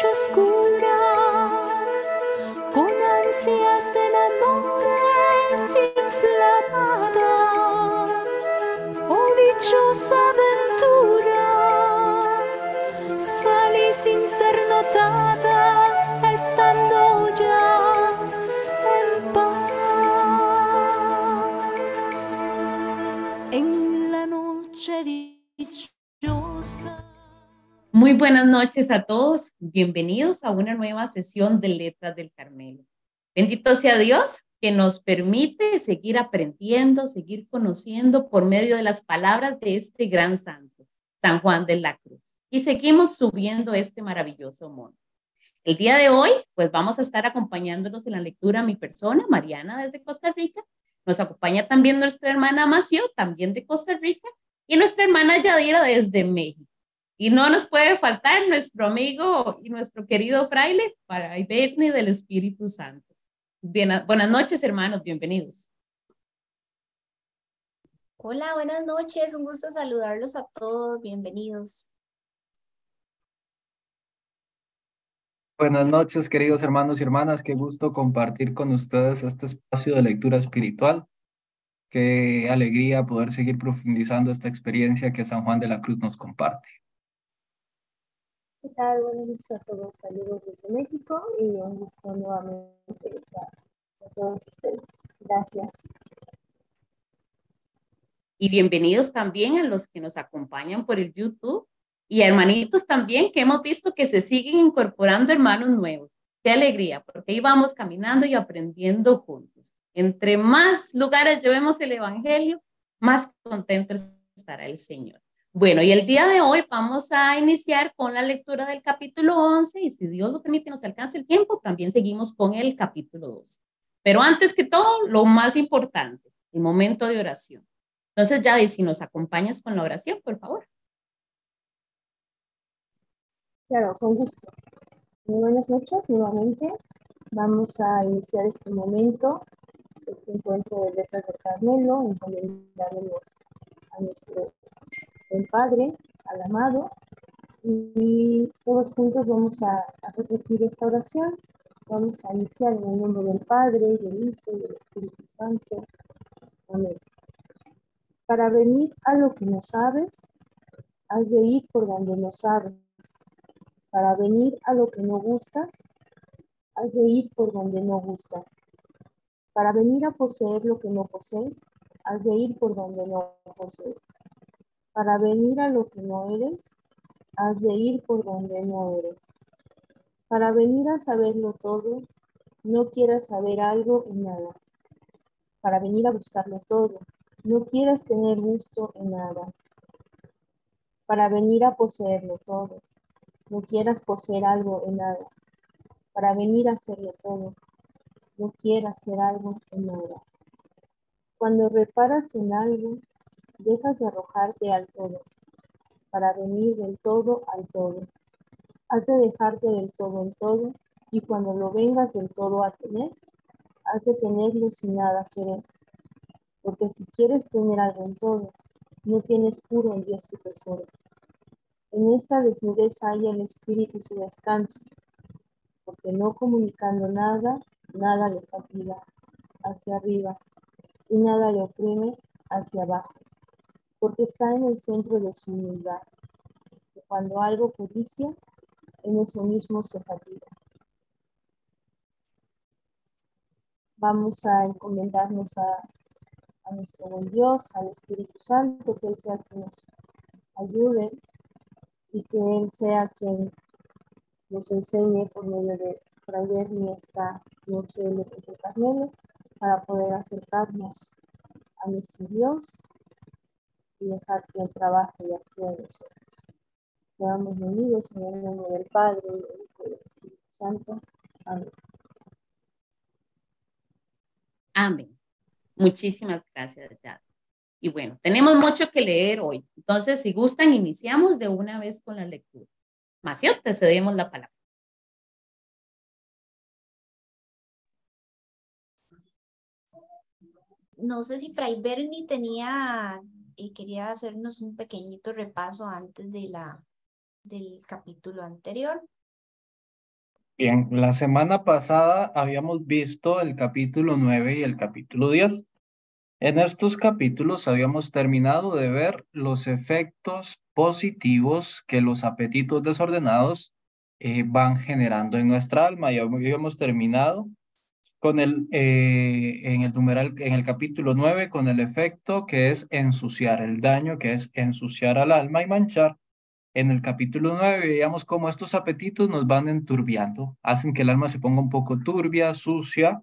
noche oscura, buenas noches a todos. Bienvenidos a una nueva sesión de Letras del Carmelo. Bendito sea Dios que nos permite seguir aprendiendo, seguir conociendo por medio de las palabras de este gran santo, San Juan de la Cruz. Y seguimos subiendo este maravilloso monte. El día de hoy, pues vamos a estar acompañándonos en la lectura mi persona, Mariana, desde Costa Rica. Nos acompaña también nuestra hermana Macio, también de Costa Rica, y nuestra hermana Yadira desde México. Y no nos puede faltar nuestro amigo y nuestro querido fraile para Iberni del Espíritu Santo. Bien, buenas noches, hermanos, bienvenidos. Hola, buenas noches, un gusto saludarlos a todos, bienvenidos. Buenas noches, queridos hermanos y hermanas, qué gusto compartir con ustedes este espacio de lectura espiritual. Qué alegría poder seguir profundizando esta experiencia que San Juan de la Cruz nos comparte. ¿Qué tal? Buenas noches a todos. Saludos desde México y un gusto nuevamente estar con todos ustedes. Gracias. Y bienvenidos también a los que nos acompañan por el YouTube y hermanitos también que hemos visto que se siguen incorporando hermanos nuevos. Qué alegría, porque ahí vamos caminando y aprendiendo juntos. Entre más lugares llevemos el Evangelio, más contento estará el Señor. Bueno, y el día de hoy vamos a iniciar con la lectura del capítulo 11 y si Dios lo permite nos alcance el tiempo, también seguimos con el capítulo 12. Pero antes que todo, lo más importante, el momento de oración. Entonces, ya, si nos acompañas con la oración, por favor. Claro, con gusto. Muy buenas noches nuevamente. Vamos a iniciar este momento, este encuentro de letras de Carmelo, encomendándonos a nuestro el Padre, al amado, y todos juntos vamos a, a, repetir esta oración. Vamos a iniciar en el nombre del Padre, del Hijo y del Espíritu Santo. Amén. Para venir a lo que no sabes, has de ir por donde no sabes. Para venir a lo que no gustas, has de ir por donde no gustas. Para venir a poseer lo que no posees, has de ir por donde no posees. Para venir a lo que no eres, has de ir por donde no eres. Para venir a saberlo todo, no quieras saber algo en nada. Para venir a buscarlo todo, no quieras tener gusto en nada. Para venir a poseerlo todo, no quieras poseer algo en nada. Para venir a hacerlo todo, no quieras hacer algo en nada. Cuando reparas en algo, dejas de arrojarte al todo, para venir del todo al todo. Has de dejarte del todo en todo, y cuando lo vengas del todo a tener, has de tenerlo sin nada querer. Porque si quieres tener algo en todo, no tienes puro en Dios tu tesoro. En esta desnudez hay el espíritu su descanso, porque no comunicando nada, nada le fatiga hacia arriba, y nada le oprime hacia abajo porque está en el centro de su humildad. Cuando algo codicia, en eso mismo se fatiga. Vamos a encomendarnos a, nuestro buen Dios, al Espíritu Santo, que Él sea quien nos ayude y que Él sea quien nos enseñe por medio de traer esta noche de de Carmelo para poder acercarnos a nuestro Dios y dejar que el trabajo y actúe en nosotros. Quedamos unidos en el nombre del Padre, del Hijo y del Espíritu Santo. Amén. Amén. Muchísimas gracias, ya. Y bueno, tenemos mucho que leer hoy. Entonces, si gustan, iniciamos de una vez con la lectura. Macio, te cedemos la palabra. No sé si Fray Berni tenía y quería hacernos un pequeñito repaso antes de la, del capítulo anterior. Bien, la semana pasada habíamos visto el capítulo 9 y el capítulo 10. En estos capítulos habíamos terminado de ver los efectos positivos que los apetitos desordenados eh, van generando en nuestra alma. Ya habíamos terminado con el, eh, en el numeral, en el capítulo 9, con el efecto que es ensuciar, el daño que es ensuciar al alma y manchar. En el capítulo 9 veíamos cómo estos apetitos nos van enturbiando, hacen que el alma se ponga un poco turbia, sucia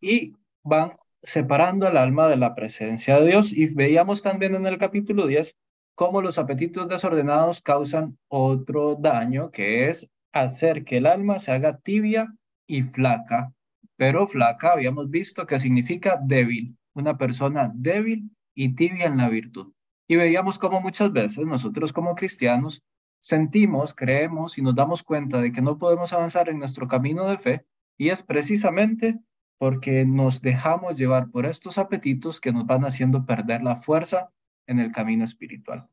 y van separando al alma de la presencia de Dios. Y veíamos también en el capítulo 10 cómo los apetitos desordenados causan otro daño, que es hacer que el alma se haga tibia y flaca. Pero flaca habíamos visto que significa débil, una persona débil y tibia en la virtud. Y veíamos cómo muchas veces nosotros como cristianos sentimos, creemos y nos damos cuenta de que no podemos avanzar en nuestro camino de fe y es precisamente porque nos dejamos llevar por estos apetitos que nos van haciendo perder la fuerza en el camino espiritual.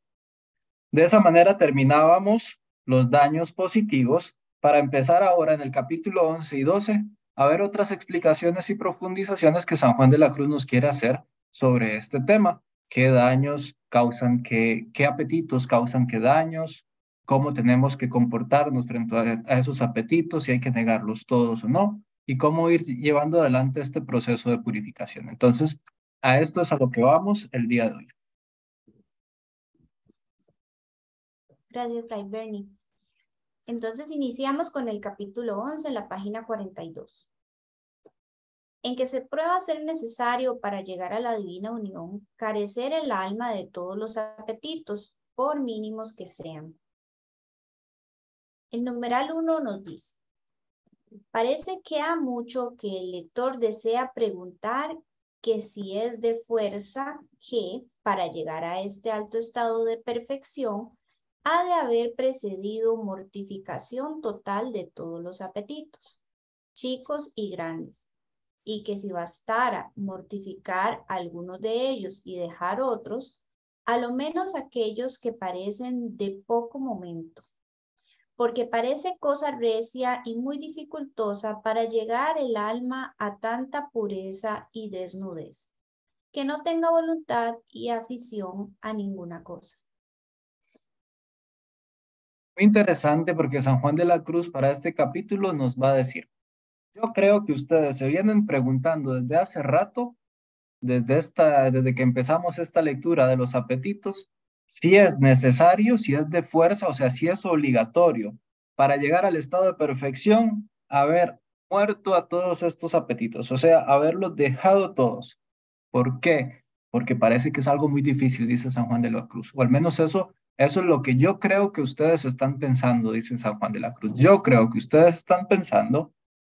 De esa manera terminábamos los daños positivos para empezar ahora en el capítulo 11 y 12 a ver otras explicaciones y profundizaciones que San Juan de la Cruz nos quiere hacer sobre este tema qué daños causan, qué, qué apetitos causan qué daños, cómo tenemos que comportarnos frente a, esos apetitos, si hay que negarlos todos o no, y cómo ir llevando adelante este proceso de purificación. Entonces, a esto es a lo que vamos el día de hoy. Gracias, Fray Bernie. Entonces, iniciamos con el capítulo 11, la página 42 en que se prueba ser necesario para llegar a la divina unión carecer el alma de todos los apetitos, por mínimos que sean. El numeral 1 nos dice, parece que ha mucho que el lector desea preguntar que si es de fuerza que, para llegar a este alto estado de perfección, ha de haber precedido mortificación total de todos los apetitos, chicos y grandes, y que si bastara mortificar algunos de ellos y dejar otros, a lo menos aquellos que parecen de poco momento, porque parece cosa recia y muy dificultosa para llegar el alma a tanta pureza y desnudez, que no tenga voluntad y afición a ninguna cosa. Muy interesante porque San Juan de la Cruz para este capítulo nos va a decir, yo creo que ustedes se vienen preguntando desde hace rato, desde, esta, desde que empezamos esta lectura de los apetitos, si es necesario, si es de fuerza, o sea, si es obligatorio para llegar al estado de perfección, haber muerto a todos estos apetitos, o sea, haberlos dejado todos. ¿Por qué? Porque parece que es algo muy difícil, dice San Juan de la Cruz, o al menos eso, eso es lo que yo creo que ustedes están pensando, dice San Juan de la Cruz. Yo creo que ustedes están pensando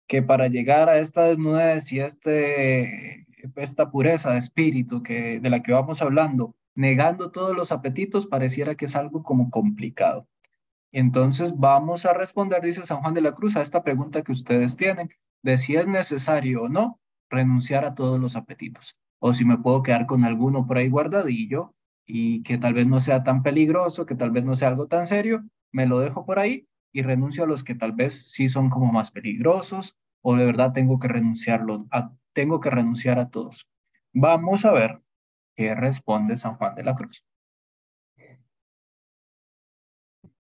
que para llegar a esta desnudez y este, esta pureza de espíritu que, de la que vamos hablando, negando todos los apetitos, pareciera que es algo como complicado. Entonces vamos a responder, dice San Juan de la Cruz, a esta pregunta que ustedes tienen, de si es necesario o no renunciar a todos los apetitos, o si me puedo quedar con alguno por ahí guardadillo y que tal vez no sea tan peligroso, que tal vez no sea algo tan serio, me lo dejo por ahí y renuncio a los que tal vez sí son como más peligrosos o de verdad tengo que renunciarlos tengo que renunciar a todos. Vamos a ver qué responde San Juan de la Cruz.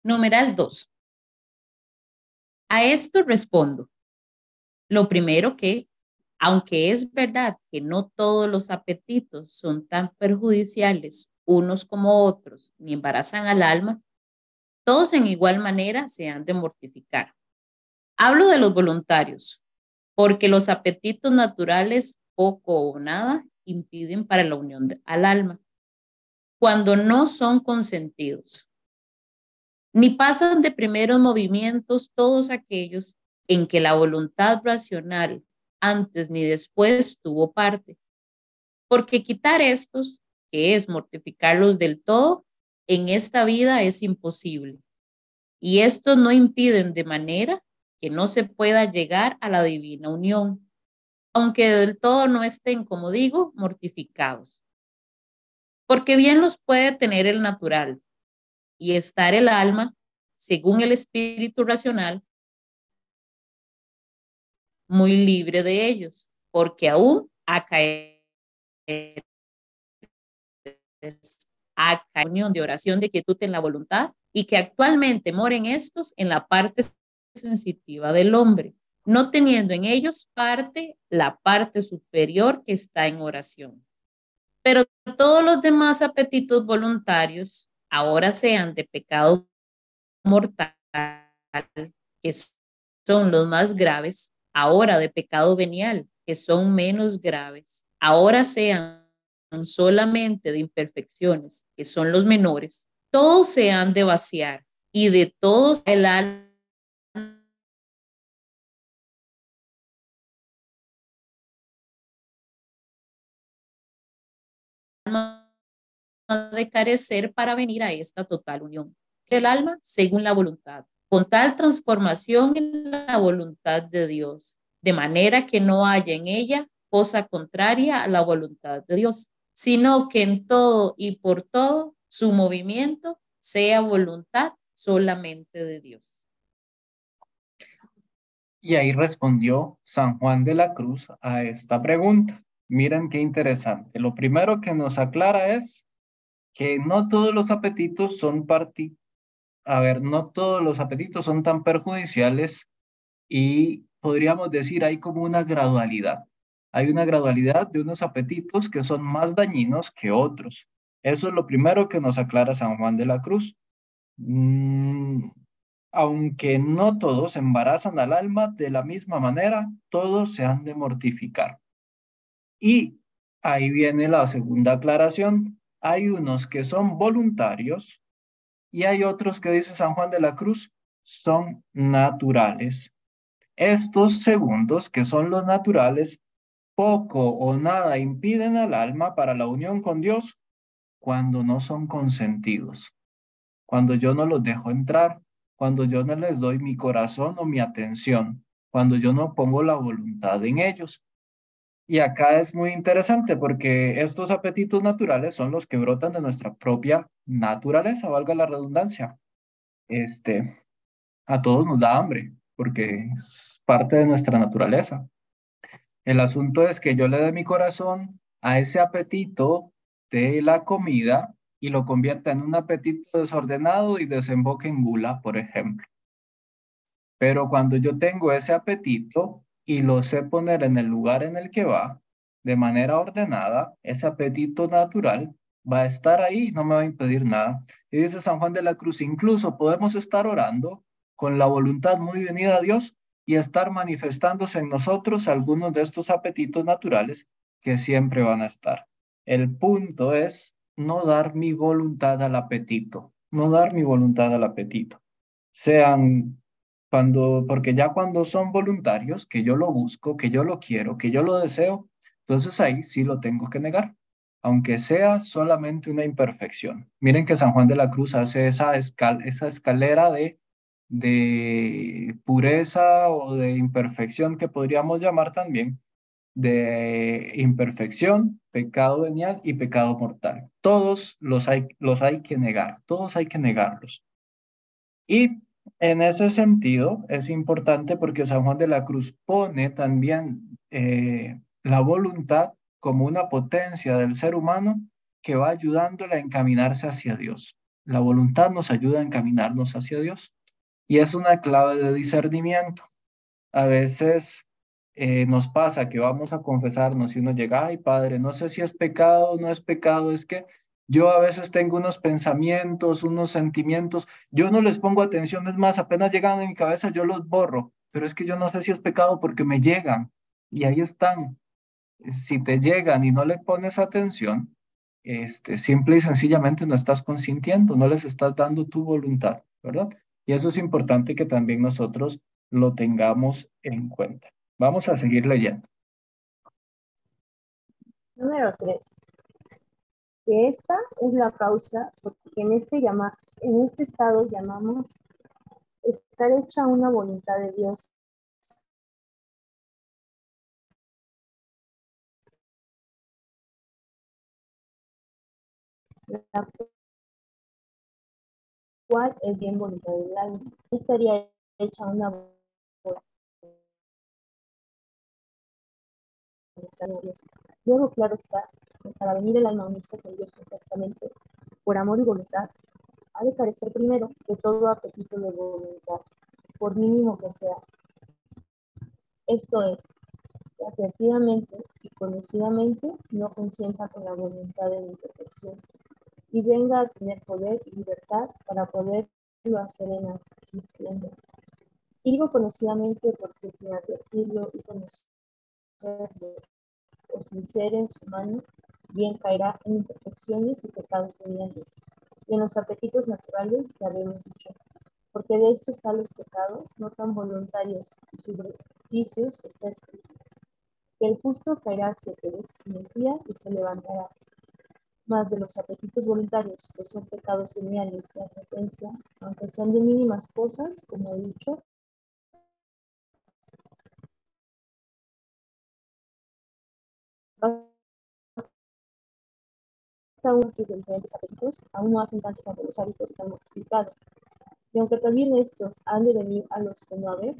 Numeral 2. A esto respondo. Lo primero que, aunque es verdad que no todos los apetitos son tan perjudiciales unos como otros, ni embarazan al alma, todos en igual manera se han de mortificar. Hablo de los voluntarios, porque los apetitos naturales, poco o nada, impiden para la unión al alma, cuando no son consentidos. Ni pasan de primeros movimientos todos aquellos en que la voluntad racional antes ni después tuvo parte, porque quitar estos, que es mortificarlos del todo, en esta vida es imposible. Y estos no impiden de manera que no se pueda llegar a la divina unión, aunque del todo no estén, como digo, mortificados. Porque bien los puede tener el natural y estar el alma, según el espíritu racional, muy libre de ellos, porque aún a caer a unión de oración de quietud en la voluntad y que actualmente moren estos en la parte sensitiva del hombre, no teniendo en ellos parte la parte superior que está en oración. Pero todos los demás apetitos voluntarios, ahora sean de pecado mortal, que son los más graves, ahora de pecado venial, que son menos graves, ahora sean solamente de imperfecciones, que son los menores, todos se han de vaciar y de todos el alma de carecer para venir a esta total unión. El alma según la voluntad, con tal transformación en la voluntad de Dios, de manera que no haya en ella cosa contraria a la voluntad de Dios, sino que en todo y por todo su movimiento sea voluntad solamente de Dios. Y ahí respondió San Juan de la Cruz a esta pregunta. Miren qué interesante. Lo primero que nos aclara es que no todos los apetitos son parti a ver, no todos los apetitos son tan perjudiciales y podríamos decir hay como una gradualidad. Hay una gradualidad de unos apetitos que son más dañinos que otros. Eso es lo primero que nos aclara San Juan de la Cruz. Mm, aunque no todos embarazan al alma de la misma manera, todos se han de mortificar. Y ahí viene la segunda aclaración. Hay unos que son voluntarios y hay otros que dice San Juan de la Cruz son naturales. Estos segundos, que son los naturales, poco o nada impiden al alma para la unión con Dios cuando no son consentidos, cuando yo no los dejo entrar, cuando yo no les doy mi corazón o mi atención, cuando yo no pongo la voluntad en ellos. Y acá es muy interesante porque estos apetitos naturales son los que brotan de nuestra propia naturaleza, valga la redundancia. Este, a todos nos da hambre porque es parte de nuestra naturaleza. El asunto es que yo le dé mi corazón a ese apetito de la comida y lo convierta en un apetito desordenado y desemboque en gula, por ejemplo. Pero cuando yo tengo ese apetito y lo sé poner en el lugar en el que va, de manera ordenada, ese apetito natural va a estar ahí no me va a impedir nada. Y dice San Juan de la Cruz, incluso podemos estar orando con la voluntad muy unida a Dios y estar manifestándose en nosotros algunos de estos apetitos naturales que siempre van a estar. El punto es no dar mi voluntad al apetito, no dar mi voluntad al apetito. Sean cuando, porque ya cuando son voluntarios, que yo lo busco, que yo lo quiero, que yo lo deseo, entonces ahí sí lo tengo que negar, aunque sea solamente una imperfección. Miren que San Juan de la Cruz hace esa, esa escalera de de pureza o de imperfección que podríamos llamar también, de imperfección, pecado venial y pecado mortal. Todos los hay, los hay que negar, todos hay que negarlos. Y en ese sentido es importante porque San Juan de la Cruz pone también eh, la voluntad como una potencia del ser humano que va ayudándole a encaminarse hacia Dios. La voluntad nos ayuda a encaminarnos hacia Dios. Y es una clave de discernimiento. A veces eh, nos pasa que vamos a confesarnos y uno llega, ay Padre, no sé si es pecado o no es pecado, es que yo a veces tengo unos pensamientos, unos sentimientos, yo no les pongo atención, es más, apenas llegan a mi cabeza yo los borro, pero es que yo no sé si es pecado porque me llegan y ahí están. Si te llegan y no le pones atención, este, simple y sencillamente no estás consintiendo, no les estás dando tu voluntad, ¿verdad? Y eso es importante que también nosotros lo tengamos en cuenta. Vamos a seguir leyendo. Número 3. Que esta es la causa porque en este, llama, en este estado llamamos estar hecha una voluntad de Dios. La cual es bien voluntad del alma. Estaría hecha una. Luego, claro está, para venir el alma a unirse con Dios perfectamente, por amor y voluntad, ha de carecer primero de todo apetito de voluntad, por mínimo que sea. Esto es, que afectivamente y conocidamente no consienta con la voluntad de la imperfección y venga a tener poder y libertad para poderlo hacer en la y digo conocidamente porque sin advertirlo y conocerlo o sin ser en su mano, bien caerá en imperfecciones y pecados venientes y en los apetitos naturales que habíamos dicho. Porque de estos tales pecados, no tan voluntarios y supersticios, está escrito. Que el justo caerá siete veces sin el día y se levantará. Más de los apetitos voluntarios, que son pecados veniales de advertencia, aunque sean de mínimas cosas, como he dicho, aún sus diferentes apetitos aún no hacen tanto cuando los hábitos están multiplicados. Y aunque también estos han de venir a los que no haber,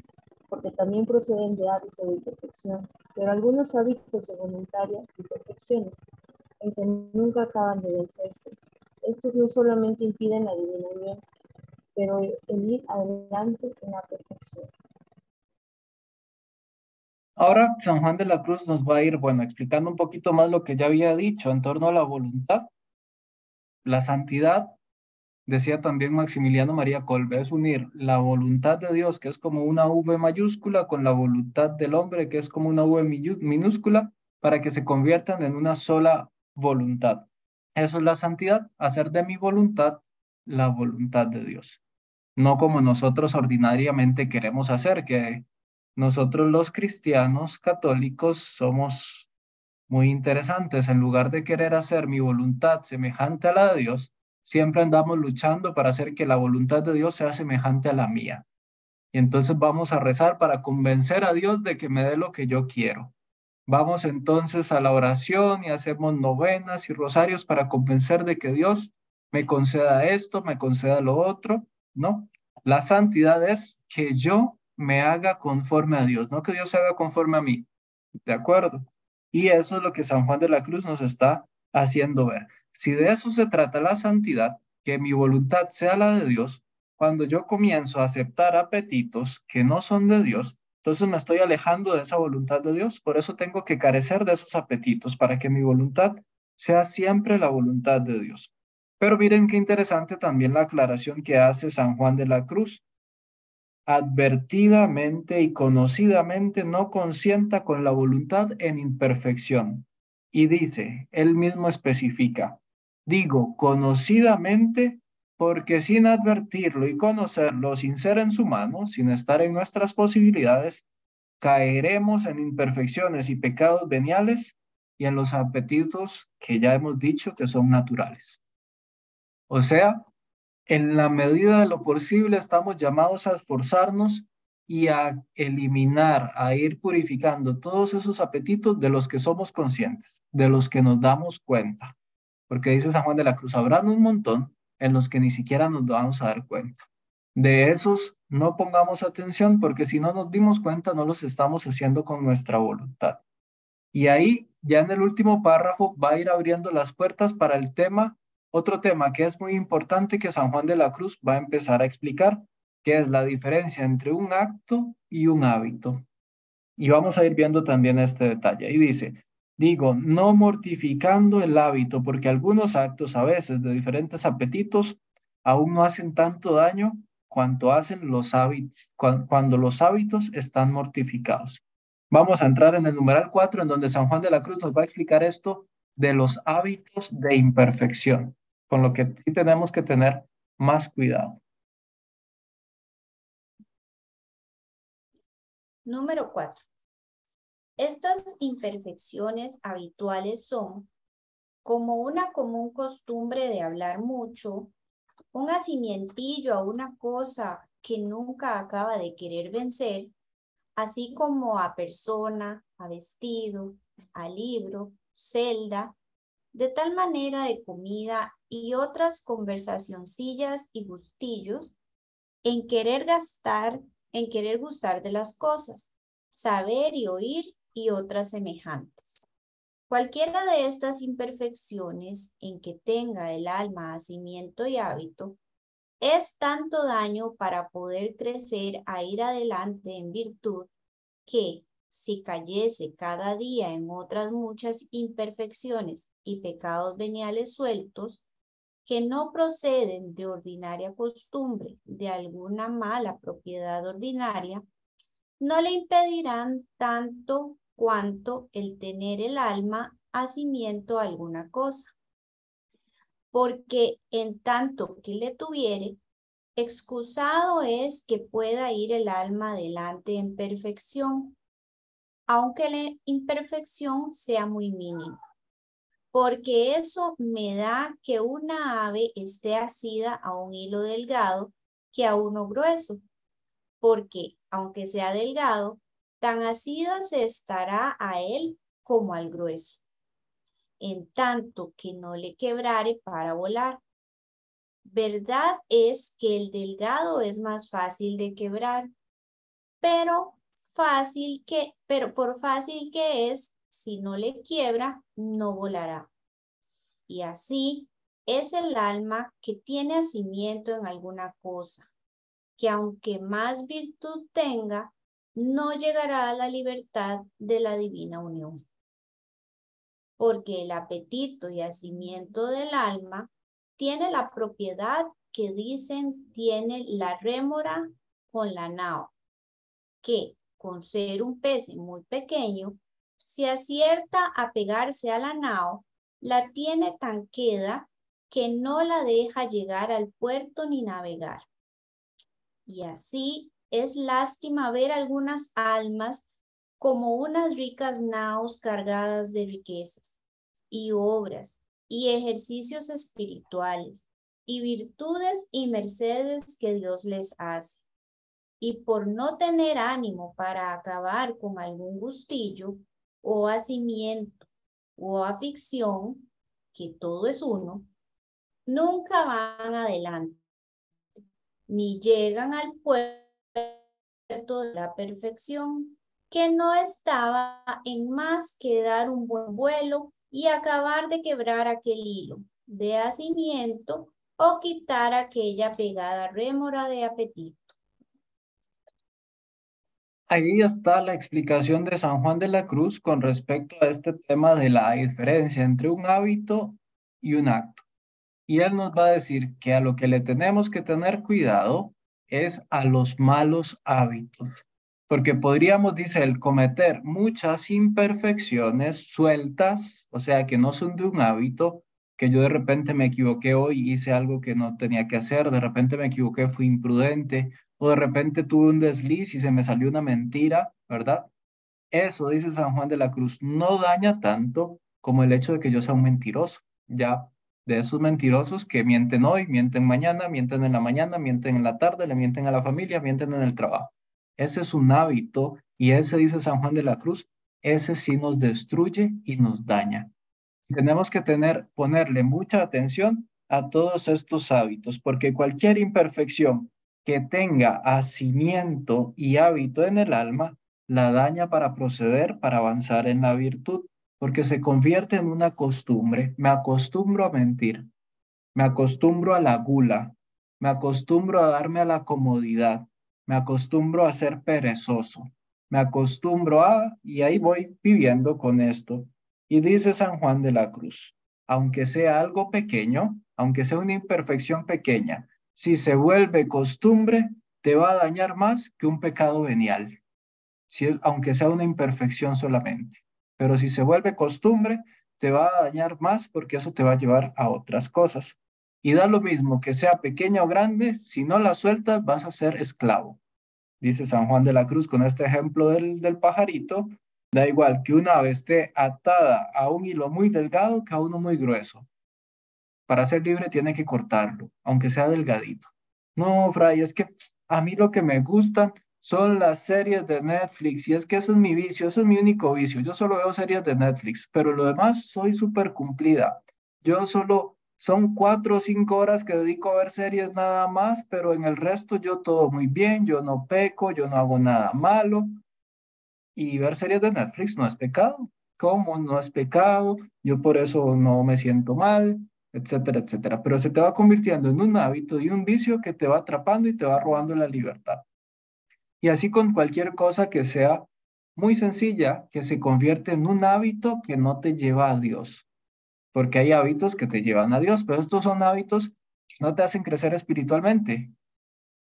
porque también proceden de hábitos de imperfección, pero algunos hábitos de voluntarias imperfecciones, en que nunca acaban de vencerse. Estos no solamente impiden la divina unión, pero el ir adelante en la perfección. Ahora San Juan de la Cruz nos va a ir, bueno, explicando un poquito más lo que ya había dicho en torno a la voluntad. La santidad, decía también Maximiliano María Colbe, es unir la voluntad de Dios, que es como una V mayúscula, con la voluntad del hombre, que es como una V minúscula, para que se conviertan en una sola voluntad. Eso es la santidad, hacer de mi voluntad la voluntad de Dios. No como nosotros ordinariamente queremos hacer, que nosotros los cristianos católicos somos muy interesantes. En lugar de querer hacer mi voluntad semejante a la de Dios, siempre andamos luchando para hacer que la voluntad de Dios sea semejante a la mía. Y entonces vamos a rezar para convencer a Dios de que me dé lo que yo quiero. Vamos entonces a la oración y hacemos novenas y rosarios para convencer de que Dios me conceda esto, me conceda lo otro, ¿no? La santidad es que yo me haga conforme a Dios, no que Dios se haga conforme a mí. ¿De acuerdo? Y eso es lo que San Juan de la Cruz nos está haciendo ver. Si de eso se trata la santidad, que mi voluntad sea la de Dios, cuando yo comienzo a aceptar apetitos que no son de Dios, entonces me estoy alejando de esa voluntad de Dios. Por eso tengo que carecer de esos apetitos para que mi voluntad sea siempre la voluntad de Dios. Pero miren qué interesante también la aclaración que hace San Juan de la Cruz advertidamente y conocidamente no consienta con la voluntad en imperfección. Y dice, él mismo especifica, digo conocidamente porque sin advertirlo y conocerlo, sin ser en su mano, sin estar en nuestras posibilidades, caeremos en imperfecciones y pecados veniales y en los apetitos que ya hemos dicho que son naturales. O sea, en la medida de lo posible estamos llamados a esforzarnos y a eliminar, a ir purificando todos esos apetitos de los que somos conscientes, de los que nos damos cuenta. Porque dice San Juan de la Cruz, habrá un montón en los que ni siquiera nos vamos a dar cuenta. De esos no pongamos atención porque si no nos dimos cuenta no los estamos haciendo con nuestra voluntad. Y ahí, ya en el último párrafo, va a ir abriendo las puertas para el tema otro tema que es muy importante que San Juan de la Cruz va a empezar a explicar, que es la diferencia entre un acto y un hábito. Y vamos a ir viendo también este detalle. Y dice, digo, no mortificando el hábito, porque algunos actos a veces de diferentes apetitos aún no hacen tanto daño cuanto hacen los hábitos, cuando los hábitos están mortificados. Vamos a entrar en el numeral 4, en donde San Juan de la Cruz nos va a explicar esto de los hábitos de imperfección con lo que sí tenemos que tener más cuidado. Número cuatro. Estas imperfecciones habituales son como una común costumbre de hablar mucho, un asimientillo a una cosa que nunca acaba de querer vencer, así como a persona, a vestido, a libro, celda, de tal manera de comida y otras conversacioncillas y gustillos en querer gastar, en querer gustar de las cosas, saber y oír y otras semejantes. Cualquiera de estas imperfecciones en que tenga el alma hacimiento y hábito es tanto daño para poder crecer a ir adelante en virtud que, si cayese cada día en otras muchas imperfecciones y pecados veniales sueltos, que no proceden de ordinaria costumbre, de alguna mala propiedad ordinaria, no le impedirán tanto cuanto el tener el alma hacimiento a alguna cosa. Porque en tanto que le tuviere, excusado es que pueda ir el alma adelante en perfección, aunque la imperfección sea muy mínima. Porque eso me da que una ave esté asida a un hilo delgado que a uno grueso. Porque, aunque sea delgado, tan asida se estará a él como al grueso, en tanto que no le quebrare para volar. Verdad es que el delgado es más fácil de quebrar, pero fácil que, pero por fácil que es, si no le quiebra, no volará. Y así es el alma que tiene hacimiento en alguna cosa, que aunque más virtud tenga, no llegará a la libertad de la divina unión. Porque el apetito y hacimiento del alma tiene la propiedad que dicen tiene la rémora con la nao, que con ser un pez muy pequeño, si acierta a pegarse a la nao, la tiene tan queda que no la deja llegar al puerto ni navegar. Y así es lástima ver algunas almas como unas ricas naos cargadas de riquezas y obras y ejercicios espirituales y virtudes y mercedes que Dios les hace. Y por no tener ánimo para acabar con algún gustillo o hacimiento o afición, que todo es uno, nunca van adelante, ni llegan al puerto de la perfección, que no estaba en más que dar un buen vuelo y acabar de quebrar aquel hilo de hacimiento o quitar aquella pegada rémora de apetito. Ahí está la explicación de San Juan de la Cruz con respecto a este tema de la diferencia entre un hábito y un acto. Y él nos va a decir que a lo que le tenemos que tener cuidado es a los malos hábitos porque podríamos, dice él, cometer muchas imperfecciones sueltas, o sea, que no son de un hábito, que yo de repente me equivoqué hoy, hice algo que no tenía que hacer, de repente me equivoqué, fui imprudente, o de repente tuve un desliz y se me salió una mentira, ¿verdad? Eso, dice San Juan de la Cruz, no daña tanto como el hecho de que yo sea un mentiroso, ya de esos mentirosos que mienten hoy, mienten mañana, mienten en la mañana, mienten en la tarde, le mienten a la familia, mienten en el trabajo. Ese es un hábito y ese, dice San Juan de la Cruz, ese sí nos destruye y nos daña. Tenemos que tener, ponerle mucha atención a todos estos hábitos, porque cualquier imperfección que tenga hacimiento y hábito en el alma, la daña para proceder, para avanzar en la virtud, porque se convierte en una costumbre. Me acostumbro a mentir, me acostumbro a la gula, me acostumbro a darme a la comodidad, me acostumbro a ser perezoso, me acostumbro a, y ahí voy viviendo con esto. Y dice San Juan de la Cruz, aunque sea algo pequeño, aunque sea una imperfección pequeña, si se vuelve costumbre, te va a dañar más que un pecado venial, si, aunque sea una imperfección solamente. Pero si se vuelve costumbre, te va a dañar más porque eso te va a llevar a otras cosas. Y da lo mismo que sea pequeña o grande, si no la sueltas vas a ser esclavo. Dice San Juan de la Cruz con este ejemplo del, del pajarito, da igual que una ave esté atada a un hilo muy delgado que a uno muy grueso. Para ser libre tiene que cortarlo, aunque sea delgadito. No, Fray, es que a mí lo que me gusta son las series de Netflix y es que ese es mi vicio, ese es mi único vicio. Yo solo veo series de Netflix, pero lo demás soy súper cumplida. Yo solo son cuatro o cinco horas que dedico a ver series nada más, pero en el resto yo todo muy bien, yo no peco, yo no hago nada malo. Y ver series de Netflix no es pecado. ¿Cómo? No es pecado. Yo por eso no me siento mal, etcétera, etcétera. Pero se te va convirtiendo en un hábito y un vicio que te va atrapando y te va robando la libertad. Y así con cualquier cosa que sea muy sencilla, que se convierte en un hábito que no te lleva a Dios. Porque hay hábitos que te llevan a Dios, pero estos son hábitos que no te hacen crecer espiritualmente.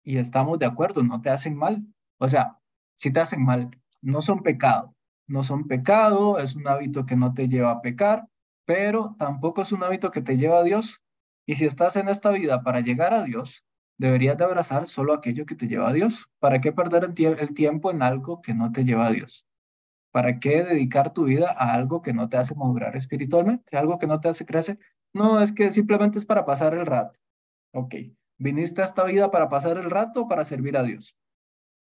Y estamos de acuerdo, no te hacen mal. O sea, si te hacen mal, no son pecado. No son pecado, es un hábito que no te lleva a pecar, pero tampoco es un hábito que te lleva a Dios. Y si estás en esta vida para llegar a Dios, deberías de abrazar solo aquello que te lleva a Dios. ¿Para qué perder el, tiempo en algo que no te lleva a Dios? ¿Para qué dedicar tu vida a algo que no te hace madurar espiritualmente? Algo que no te hace crecer. No, es que simplemente es para pasar el rato. Ok, viniste a esta vida para pasar el rato para servir a Dios.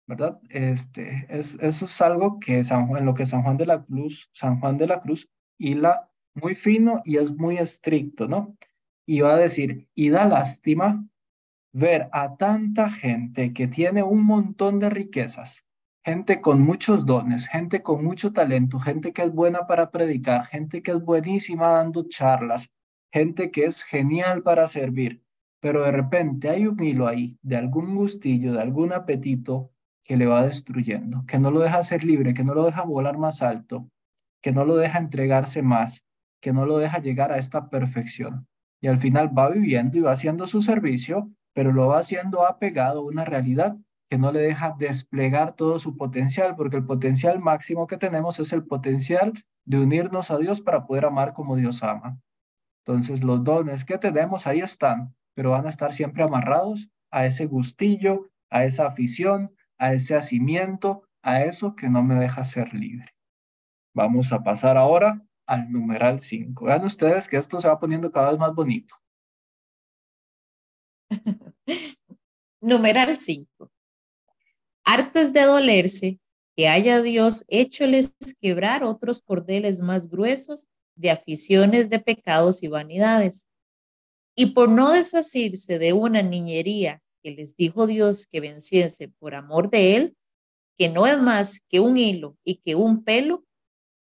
¿Verdad? Este, es, eso es algo que San Juan, en lo que San Juan de la Cruz, San Juan de la Cruz hila muy fino y es muy estricto, ¿no? Y va a decir, y da lástima ver a tanta gente que tiene un montón de riquezas, gente con muchos dones, gente con mucho talento, gente que es buena para predicar, gente que es buenísima dando charlas, gente que es genial para servir, pero de repente hay un hilo ahí de algún gustillo, de algún apetito que le va destruyendo, que no lo deja ser libre, que no lo deja volar más alto, que no lo deja entregarse más, que no lo deja llegar a esta perfección. Y al final va viviendo y va haciendo su servicio pero lo va haciendo apegado a una realidad que no le deja desplegar todo su potencial, porque el potencial máximo que tenemos es el potencial de unirnos a Dios para poder amar como Dios ama. Entonces los dones que tenemos ahí están, pero van a estar siempre amarrados a ese gustillo, a esa afición, a ese hacimiento, a eso que no me deja ser libre. Vamos a pasar ahora al numeral 5. Vean ustedes que esto se va poniendo cada vez más bonito. Numeral 5. Harto de dolerse que haya Dios hecholes quebrar otros cordeles más gruesos de aficiones de pecados y vanidades. Y por no desasirse de una niñería que les dijo Dios que venciese por amor de él, que no es más que un hilo y que un pelo,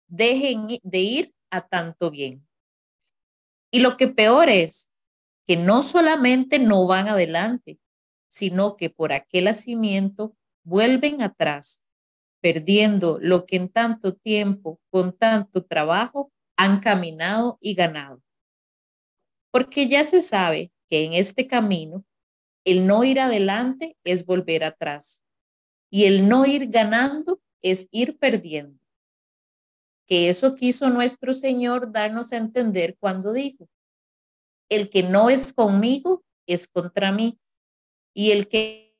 dejen de ir a tanto bien. Y lo que peor es, que no solamente no van adelante, sino que por aquel nacimiento vuelven atrás, perdiendo lo que en tanto tiempo, con tanto trabajo, han caminado y ganado. Porque ya se sabe que en este camino, el no ir adelante es volver atrás y el no ir ganando es ir perdiendo. Que eso quiso nuestro Señor darnos a entender cuando dijo, el que no es conmigo es contra mí, y el que,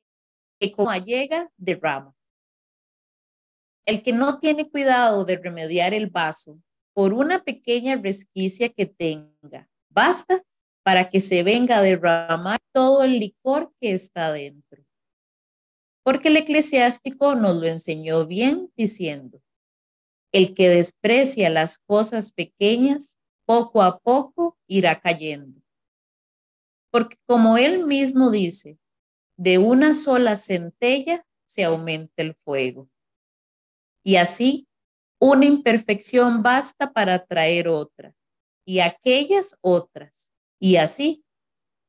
como llega derrama. El que no tiene cuidado de remediar el vaso por una pequeña resquicia que tenga, basta para que se venga a derramar todo el licor que está dentro. Porque el eclesiástico nos lo enseñó bien diciendo, el que desprecia las cosas pequeñas, poco a poco irá cayendo. Porque como él mismo dice, de una sola centella se aumenta el fuego. Y así, una imperfección basta para traer otra, y aquellas otras. Y así,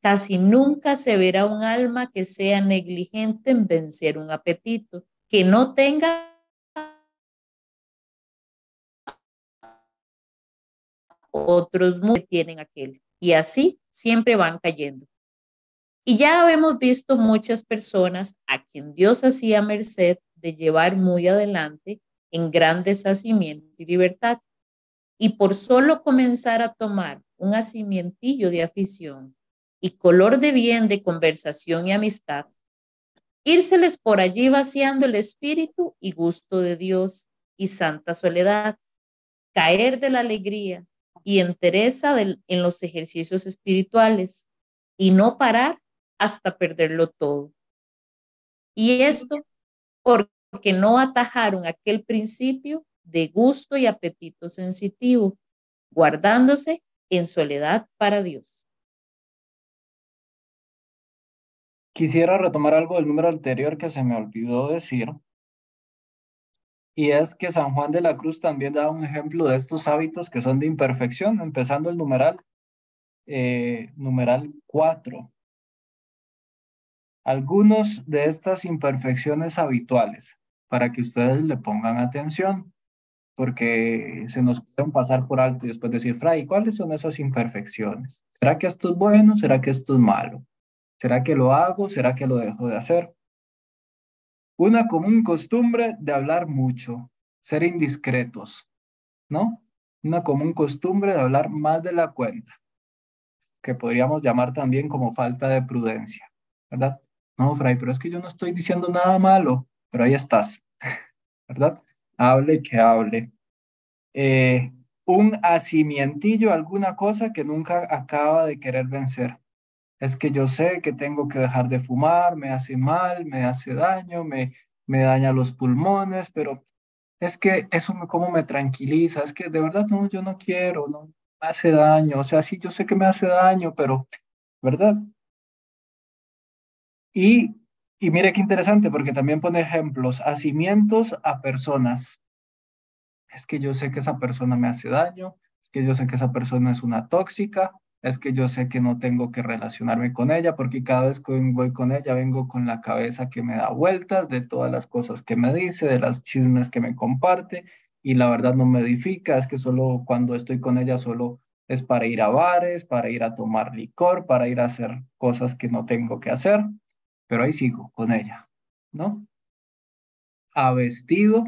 casi nunca se verá un alma que sea negligente en vencer un apetito, que no tenga otros muy tienen aquel. Y así siempre van cayendo. Y ya hemos visto muchas personas a quien Dios hacía merced de llevar muy adelante en gran deshacimiento y libertad. Y por solo comenzar a tomar un hacimientillo de afición y color de bien de conversación y amistad, írseles por allí vaciando el espíritu y gusto de Dios y santa soledad, caer de la alegría y entereza en los ejercicios espirituales y no parar hasta perderlo todo. Y esto porque no atajaron aquel principio de gusto y apetito sensitivo, guardándose en soledad para Dios. Quisiera retomar algo del número anterior que se me olvidó decir. Y es que San Juan de la Cruz también da un ejemplo de estos hábitos que son de imperfección, empezando el numeral, eh, numeral 4. Algunos de estas imperfecciones habituales, para que ustedes le pongan atención, porque se nos pueden pasar por alto y después decir, Fray, ¿cuáles son esas imperfecciones? ¿Será que esto es bueno? ¿Será que esto es malo? ¿Será que lo hago? ¿Será que lo dejo de hacer? Una común costumbre de hablar mucho, ser indiscretos, ¿no? Una común costumbre de hablar más de la cuenta, que podríamos llamar también como falta de prudencia, ¿verdad? No, Fray, pero es que yo no estoy diciendo nada malo, pero ahí estás, ¿verdad? Hable que hable. Eh, un asimientillo, alguna cosa que nunca acaba de querer vencer es que yo sé que tengo que dejar de fumar, me hace mal, me hace daño, me, me daña los pulmones, pero es que eso me, como me tranquiliza, es que de verdad no, yo no quiero, no me hace daño, o sea, sí, yo sé que me hace daño, pero, ¿verdad? Y, y mire qué interesante, porque también pone ejemplos, hacimientos a personas. Es que yo sé que esa persona me hace daño, es que yo sé que esa persona es una tóxica, es que yo sé que no tengo que relacionarme con ella porque cada vez que voy con ella vengo con la cabeza que me da vueltas de todas las cosas que me dice, de las chismes que me comparte y la verdad no me edifica, es que solo cuando estoy con ella solo es para ir a bares, para ir a tomar licor, para ir a hacer cosas que no tengo que hacer, pero ahí sigo con ella, ¿no? A vestido,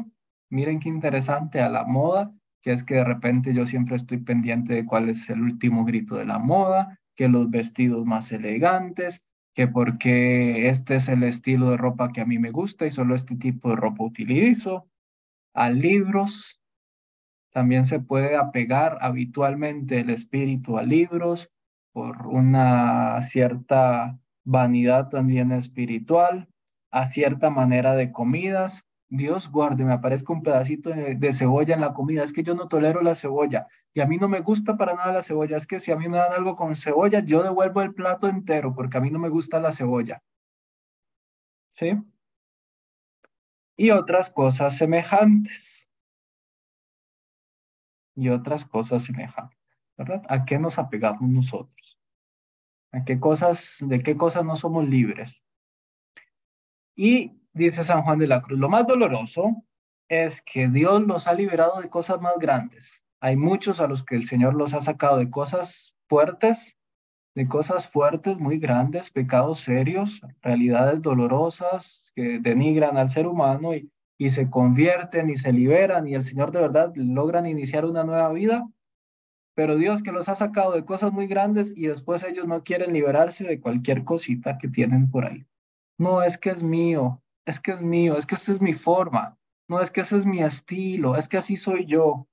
miren qué interesante, a la moda, que es que de repente yo siempre estoy pendiente de cuál es el último grito de la moda, que los vestidos más elegantes, que porque este es el estilo de ropa que a mí me gusta y solo este tipo de ropa utilizo. A libros, también se puede apegar habitualmente el espíritu a libros por una cierta vanidad también espiritual, a cierta manera de comidas, Dios guarde, me aparezca un pedacito de, cebolla en la comida. Es que yo no tolero la cebolla y a mí no me gusta para nada la cebolla. Es que si a mí me dan algo con cebolla, yo devuelvo el plato entero porque a mí no me gusta la cebolla. ¿Sí? Y otras cosas semejantes. Y otras cosas semejantes. ¿Verdad? ¿A qué nos apegamos nosotros? ¿A qué cosas, de qué cosas no somos libres? Y dice San Juan de la Cruz, lo más doloroso es que Dios los ha liberado de cosas más grandes. Hay muchos a los que el Señor los ha sacado de cosas fuertes, de cosas fuertes, muy grandes, pecados serios, realidades dolorosas que denigran al ser humano y, y se convierten y se liberan y el Señor de verdad logran iniciar una nueva vida. Pero Dios que los ha sacado de cosas muy grandes y después ellos no quieren liberarse de cualquier cosita que tienen por ahí. No es que es mío, es que es mío, es que esa es mi forma, no es que ese es mi estilo, es que así soy yo,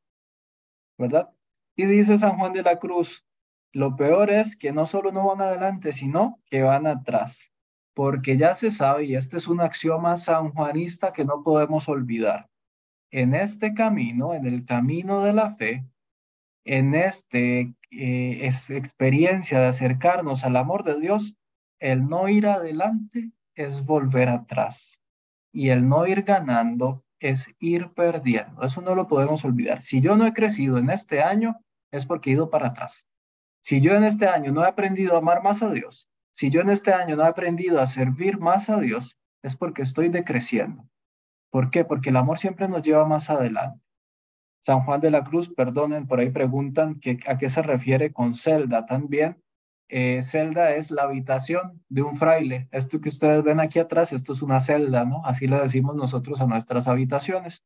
¿verdad? Y dice San Juan de la Cruz, lo peor es que no solo no van adelante, sino que van atrás, porque ya se sabe, y este es un axioma sanjuanista que no podemos olvidar, en este camino, en el camino de la fe, en esta eh, experiencia de acercarnos al amor de Dios, el no ir adelante es volver atrás y el no ir ganando es ir perdiendo. Eso no lo podemos olvidar. Si yo no he crecido en este año, es porque he ido para atrás. Si yo en este año no he aprendido a amar más a Dios, si yo en este año no he aprendido a servir más a Dios, es porque estoy decreciendo. ¿Por qué? Porque el amor siempre nos lleva más adelante. San Juan de la Cruz, perdonen, por ahí preguntan a qué se refiere con celda también eh, celda es la habitación de un fraile. Esto que ustedes ven aquí atrás, esto es una celda, ¿no? Así le decimos nosotros a nuestras habitaciones.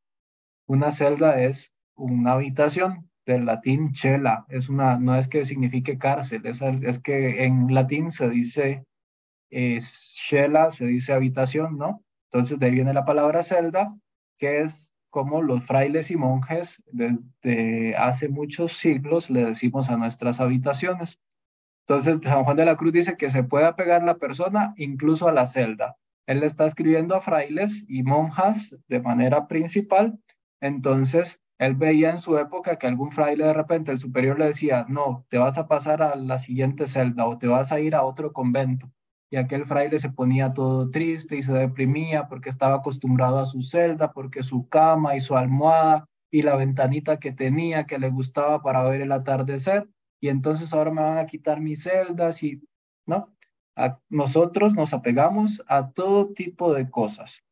Una celda es una habitación, del latín chela, es una, no es que signifique cárcel, es, es que en latín se dice chela, se dice habitación, ¿no? Entonces de ahí viene la palabra celda, que es como los frailes y monjes desde hace muchos siglos le decimos a nuestras habitaciones. Entonces, San Juan de la Cruz dice que se puede apegar la persona incluso a la celda. Él está escribiendo a frailes y monjas de manera principal. Entonces, él veía en su época que algún fraile de repente, el superior le decía, no, te vas a pasar a la siguiente celda o te vas a ir a otro convento. Y aquel fraile se ponía todo triste y se deprimía porque estaba acostumbrado a su celda, porque su cama y su almohada y la ventanita que tenía que le gustaba para ver el atardecer, y entonces ahora me van a quitar mis celdas y, ¿no? nosotros nos apegamos a todo tipo de cosas.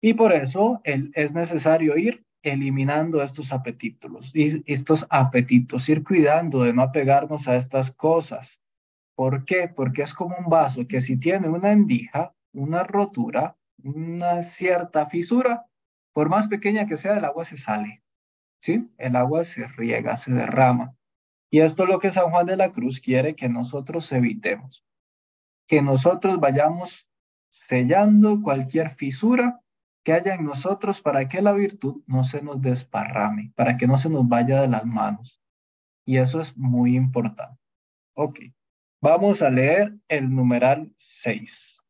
Y por eso es necesario ir eliminando estos apetitos, estos apetitos, ir cuidando de no apegarnos a estas cosas. ¿Por qué? Porque es como un vaso que si tiene una endija, una rotura, una cierta fisura, por más pequeña que sea, el agua se sale. ¿Sí? El agua se riega, se derrama. Y esto es lo que San Juan de la Cruz quiere que nosotros evitemos. Que nosotros vayamos sellando cualquier fisura que haya en nosotros para que la virtud no se nos desparrame, para que no se nos vaya de las manos. Y eso es muy importante. Ok, vamos a leer el numeral 6.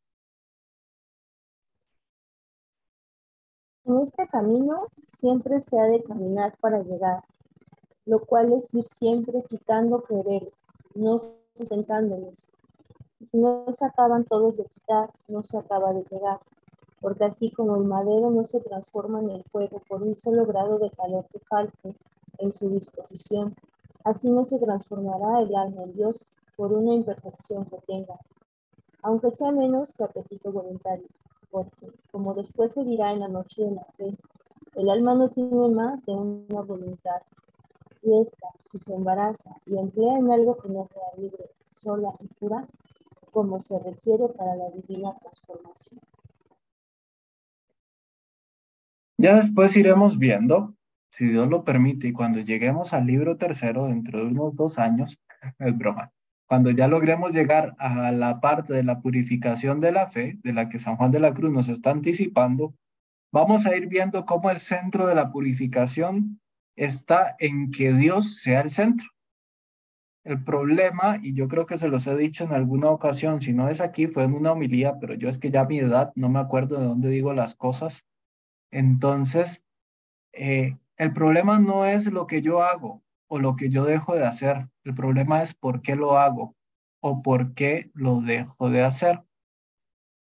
En este camino siempre se ha de caminar para llegar, lo cual es ir siempre quitando querer, no sustentándolos. Si no se acaban todos de quitar, no se acaba de llegar porque así como el madero no se transforma en el fuego por un solo grado de calor que falte en su disposición, así no se transformará el alma en Dios por una imperfección que tenga, aunque sea menos que apetito voluntario, porque, como después se dirá en la noche de la fe, el alma no tiene más de una voluntad, y esta, si se embaraza y emplea en algo que no sea libre, sola y pura, como se requiere para la divina transformación. Ya después iremos viendo, si Dios lo permite, y cuando lleguemos al libro tercero, dentro de unos dos años, es broma, cuando ya logremos llegar a la parte de la purificación de la fe, de la que San Juan de la Cruz nos está anticipando, vamos a ir viendo cómo el centro de la purificación está en que Dios sea el centro. El problema, y yo creo que se los he dicho en alguna ocasión, si no es aquí, fue en una homilía, pero yo es que ya a mi edad no me acuerdo de dónde digo las cosas. Entonces, eh, el problema no es lo que yo hago o lo que yo dejo de hacer. El problema es por qué lo hago o por qué lo dejo de hacer.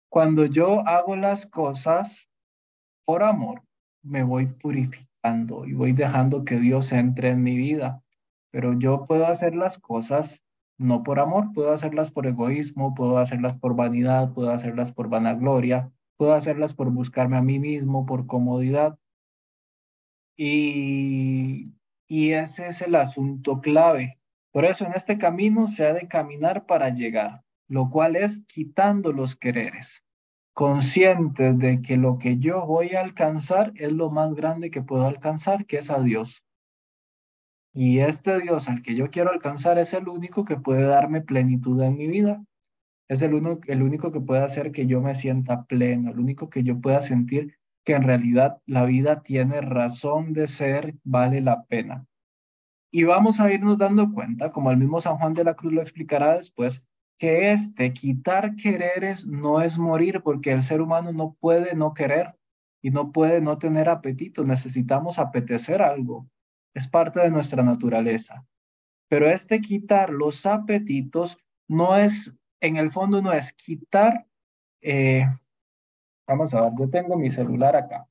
Cuando yo hago las cosas por amor, me voy purificando y voy dejando que Dios entre en mi vida. Pero yo puedo hacer las cosas no por amor, puedo hacerlas por egoísmo, puedo hacerlas por vanidad, puedo hacerlas por vanagloria, puedo hacerlas por buscarme a mí mismo, por comodidad. Y, y ese es el asunto clave. Por eso en este camino se ha de caminar para llegar, lo cual es quitando los quereres, conscientes de que lo que yo voy a alcanzar es lo más grande que puedo alcanzar, que es a Dios. Y este Dios al que yo quiero alcanzar es el único que puede darme plenitud en mi vida es el, uno, el único que puede hacer que yo me sienta pleno, el único que yo pueda sentir que en realidad la vida tiene razón de ser, vale la pena. Y vamos a irnos dando cuenta, como el mismo San Juan de la Cruz lo explicará después, que este quitar quereres no es morir, porque el ser humano no puede no querer y no puede no tener apetito. Necesitamos apetecer algo. Es parte de nuestra naturaleza. Pero este quitar los apetitos no es en el fondo no es quitar, eh, vamos a ver, yo tengo mi celular acá,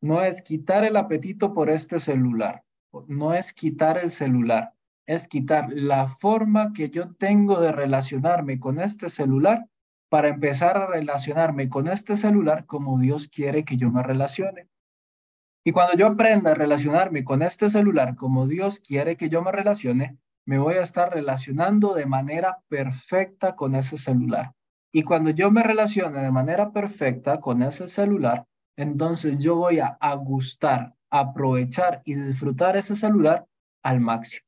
no es quitar el apetito por este celular, no es quitar el celular, es quitar la forma que yo tengo de relacionarme con este celular para empezar a relacionarme con este celular como Dios quiere que yo me relacione. Y cuando yo aprenda a relacionarme con este celular como Dios quiere que yo me relacione, me voy a estar relacionando de manera perfecta con ese celular. Y cuando yo me relacione de manera perfecta con ese celular, entonces yo voy a, gustar, aprovechar y disfrutar ese celular al máximo.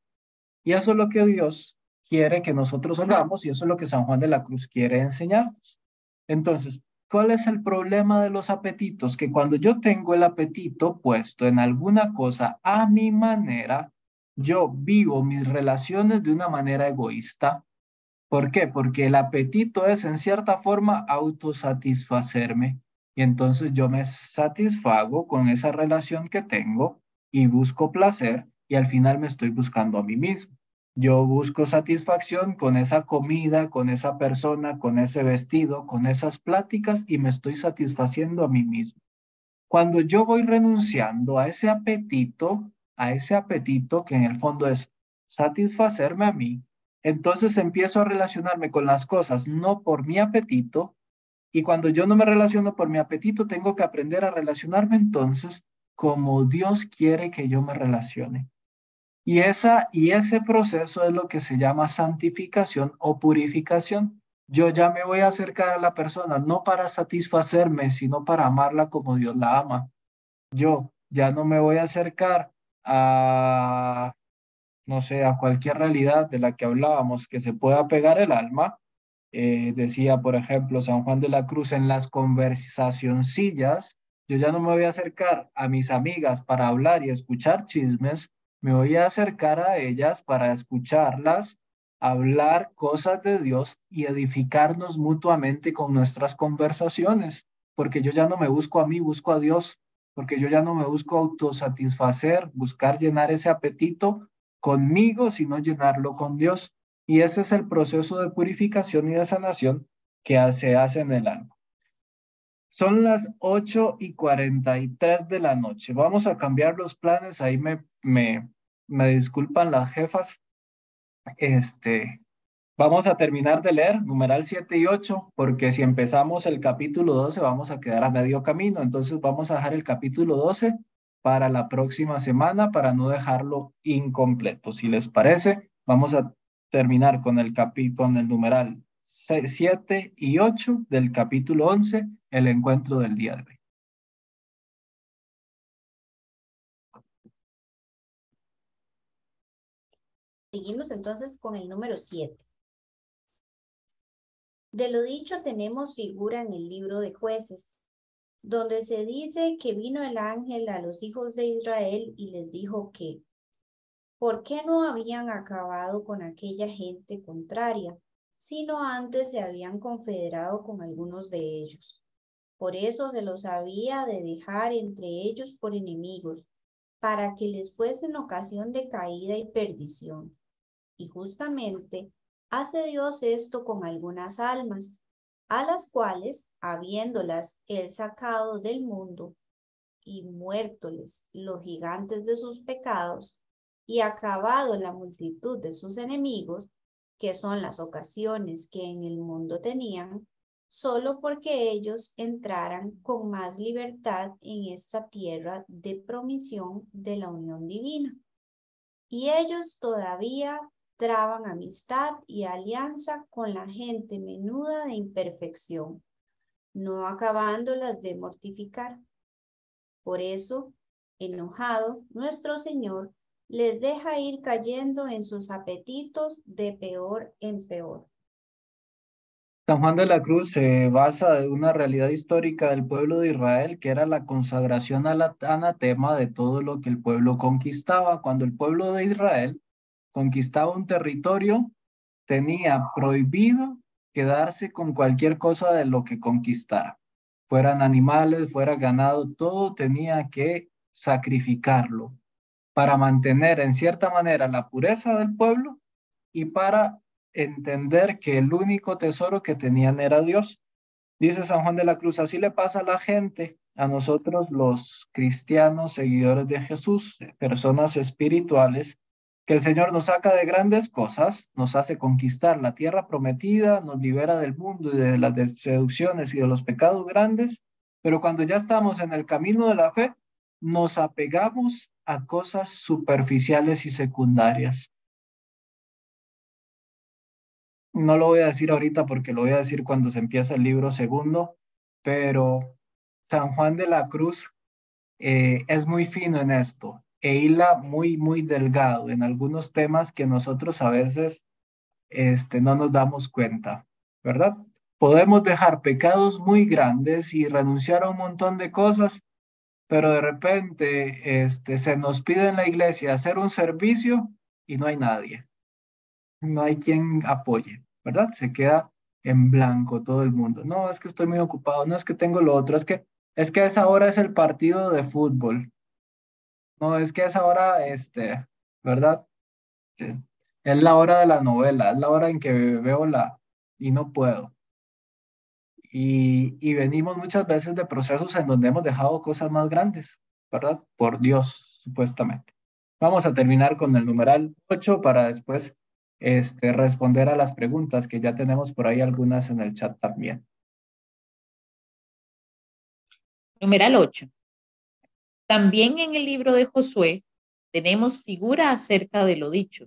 Y eso es lo que Dios quiere que nosotros hagamos y eso es lo que San Juan de la Cruz quiere enseñarnos. Entonces, ¿cuál es el problema de los apetitos? Que cuando yo tengo el apetito puesto en alguna cosa a mi manera, yo vivo mis relaciones de una manera egoísta. ¿Por qué? Porque el apetito es en cierta forma autosatisfacerme y entonces yo me satisfago con esa relación que tengo y busco placer y al final me estoy buscando a mí mismo. Yo busco satisfacción con esa comida, con esa persona, con ese vestido, con esas pláticas y me estoy satisfaciendo a mí mismo. Cuando yo voy renunciando a ese apetito, a ese apetito que en el fondo es satisfacerme a mí, entonces empiezo a relacionarme con las cosas no por mi apetito, y cuando yo no me relaciono por mi apetito, tengo que aprender a relacionarme entonces como Dios quiere que yo me relacione. Y, esa, y ese proceso es lo que se llama santificación o purificación. Yo ya me voy a acercar a la persona no para satisfacerme, sino para amarla como Dios la ama. Yo ya no me voy a acercar a, no sé, a cualquier realidad de la que hablábamos que se pueda pegar el alma. Eh, decía, por ejemplo, San Juan de la Cruz en las conversacioncillas, yo ya no me voy a acercar a mis amigas para hablar y escuchar chismes, me voy a acercar a ellas para escucharlas, hablar cosas de Dios y edificarnos mutuamente con nuestras conversaciones, porque yo ya no me busco a mí, busco a Dios, porque yo ya no me busco autosatisfacer, buscar llenar ese apetito conmigo, sino llenarlo con Dios. Y ese es el proceso de purificación y de sanación que se hace en el alma. Son las 8 y 43 de la noche. Vamos a cambiar los planes. Ahí me, me, me disculpan las jefas. Este, vamos a terminar de leer numeral 7 y 8, porque si empezamos el capítulo 12 vamos a quedar a medio camino. Entonces vamos a dejar el capítulo 12 para la próxima semana para no dejarlo incompleto. Si les parece, vamos a terminar con el, capi con el numeral 7 y 8 del capítulo 11, el encuentro del día de hoy. Seguimos entonces con el número 7. De lo dicho tenemos figura en el libro de jueces, donde se dice que vino el ángel a los hijos de Israel y les dijo que, ¿por qué no habían acabado con aquella gente contraria? sino antes se habían confederado con algunos de ellos. Por eso se los había de dejar entre ellos por enemigos, para que les fuesen ocasión de caída y perdición. Y justamente hace Dios esto con algunas almas, a las cuales, habiéndolas él sacado del mundo y muertoles los gigantes de sus pecados, y acabado la multitud de sus enemigos, que son las ocasiones que en el mundo tenían, solo porque ellos entraran con más libertad en esta tierra de promisión de la unión divina. Y ellos todavía traban amistad y alianza con la gente menuda de imperfección, no acabándolas de mortificar. Por eso, enojado, nuestro Señor les deja ir cayendo en sus apetitos de peor en peor. San Juan de la Cruz se basa en una realidad histórica del pueblo de Israel, que era la consagración al anatema de todo lo que el pueblo conquistaba. Cuando el pueblo de Israel conquistaba un territorio, tenía prohibido quedarse con cualquier cosa de lo que conquistara. Fueran animales, fuera ganado, todo tenía que sacrificarlo para mantener en cierta manera la pureza del pueblo y para entender que el único tesoro que tenían era Dios. Dice San Juan de la Cruz, así le pasa a la gente, a nosotros los cristianos, seguidores de Jesús, personas espirituales, que el Señor nos saca de grandes cosas, nos hace conquistar la tierra prometida, nos libera del mundo y de las seducciones y de los pecados grandes, pero cuando ya estamos en el camino de la fe, nos apegamos a cosas superficiales y secundarias. No lo voy a decir ahorita porque lo voy a decir cuando se empieza el libro segundo, pero San Juan de la Cruz eh, es muy fino en esto e hila muy, muy delgado en algunos temas que nosotros a veces este, no nos damos cuenta, ¿verdad? Podemos dejar pecados muy grandes y renunciar a un montón de cosas pero de repente este, se nos pide en la iglesia hacer un servicio y no hay nadie. No hay quien apoye, ¿verdad? Se queda en blanco todo el mundo. No, es que estoy muy ocupado, no es que tengo lo otro, es que es que a esa hora es el partido de fútbol. No, es que a esa hora, este, ¿verdad? Es la hora de la novela, es la hora en que veo la y no puedo. Y, y venimos muchas veces de procesos en donde hemos dejado cosas más grandes, ¿verdad? Por Dios, supuestamente. Vamos a terminar con el numeral 8 para después este, responder a las preguntas que ya tenemos por ahí algunas en el chat también. Numeral 8. También en el libro de Josué tenemos figura acerca de lo dicho,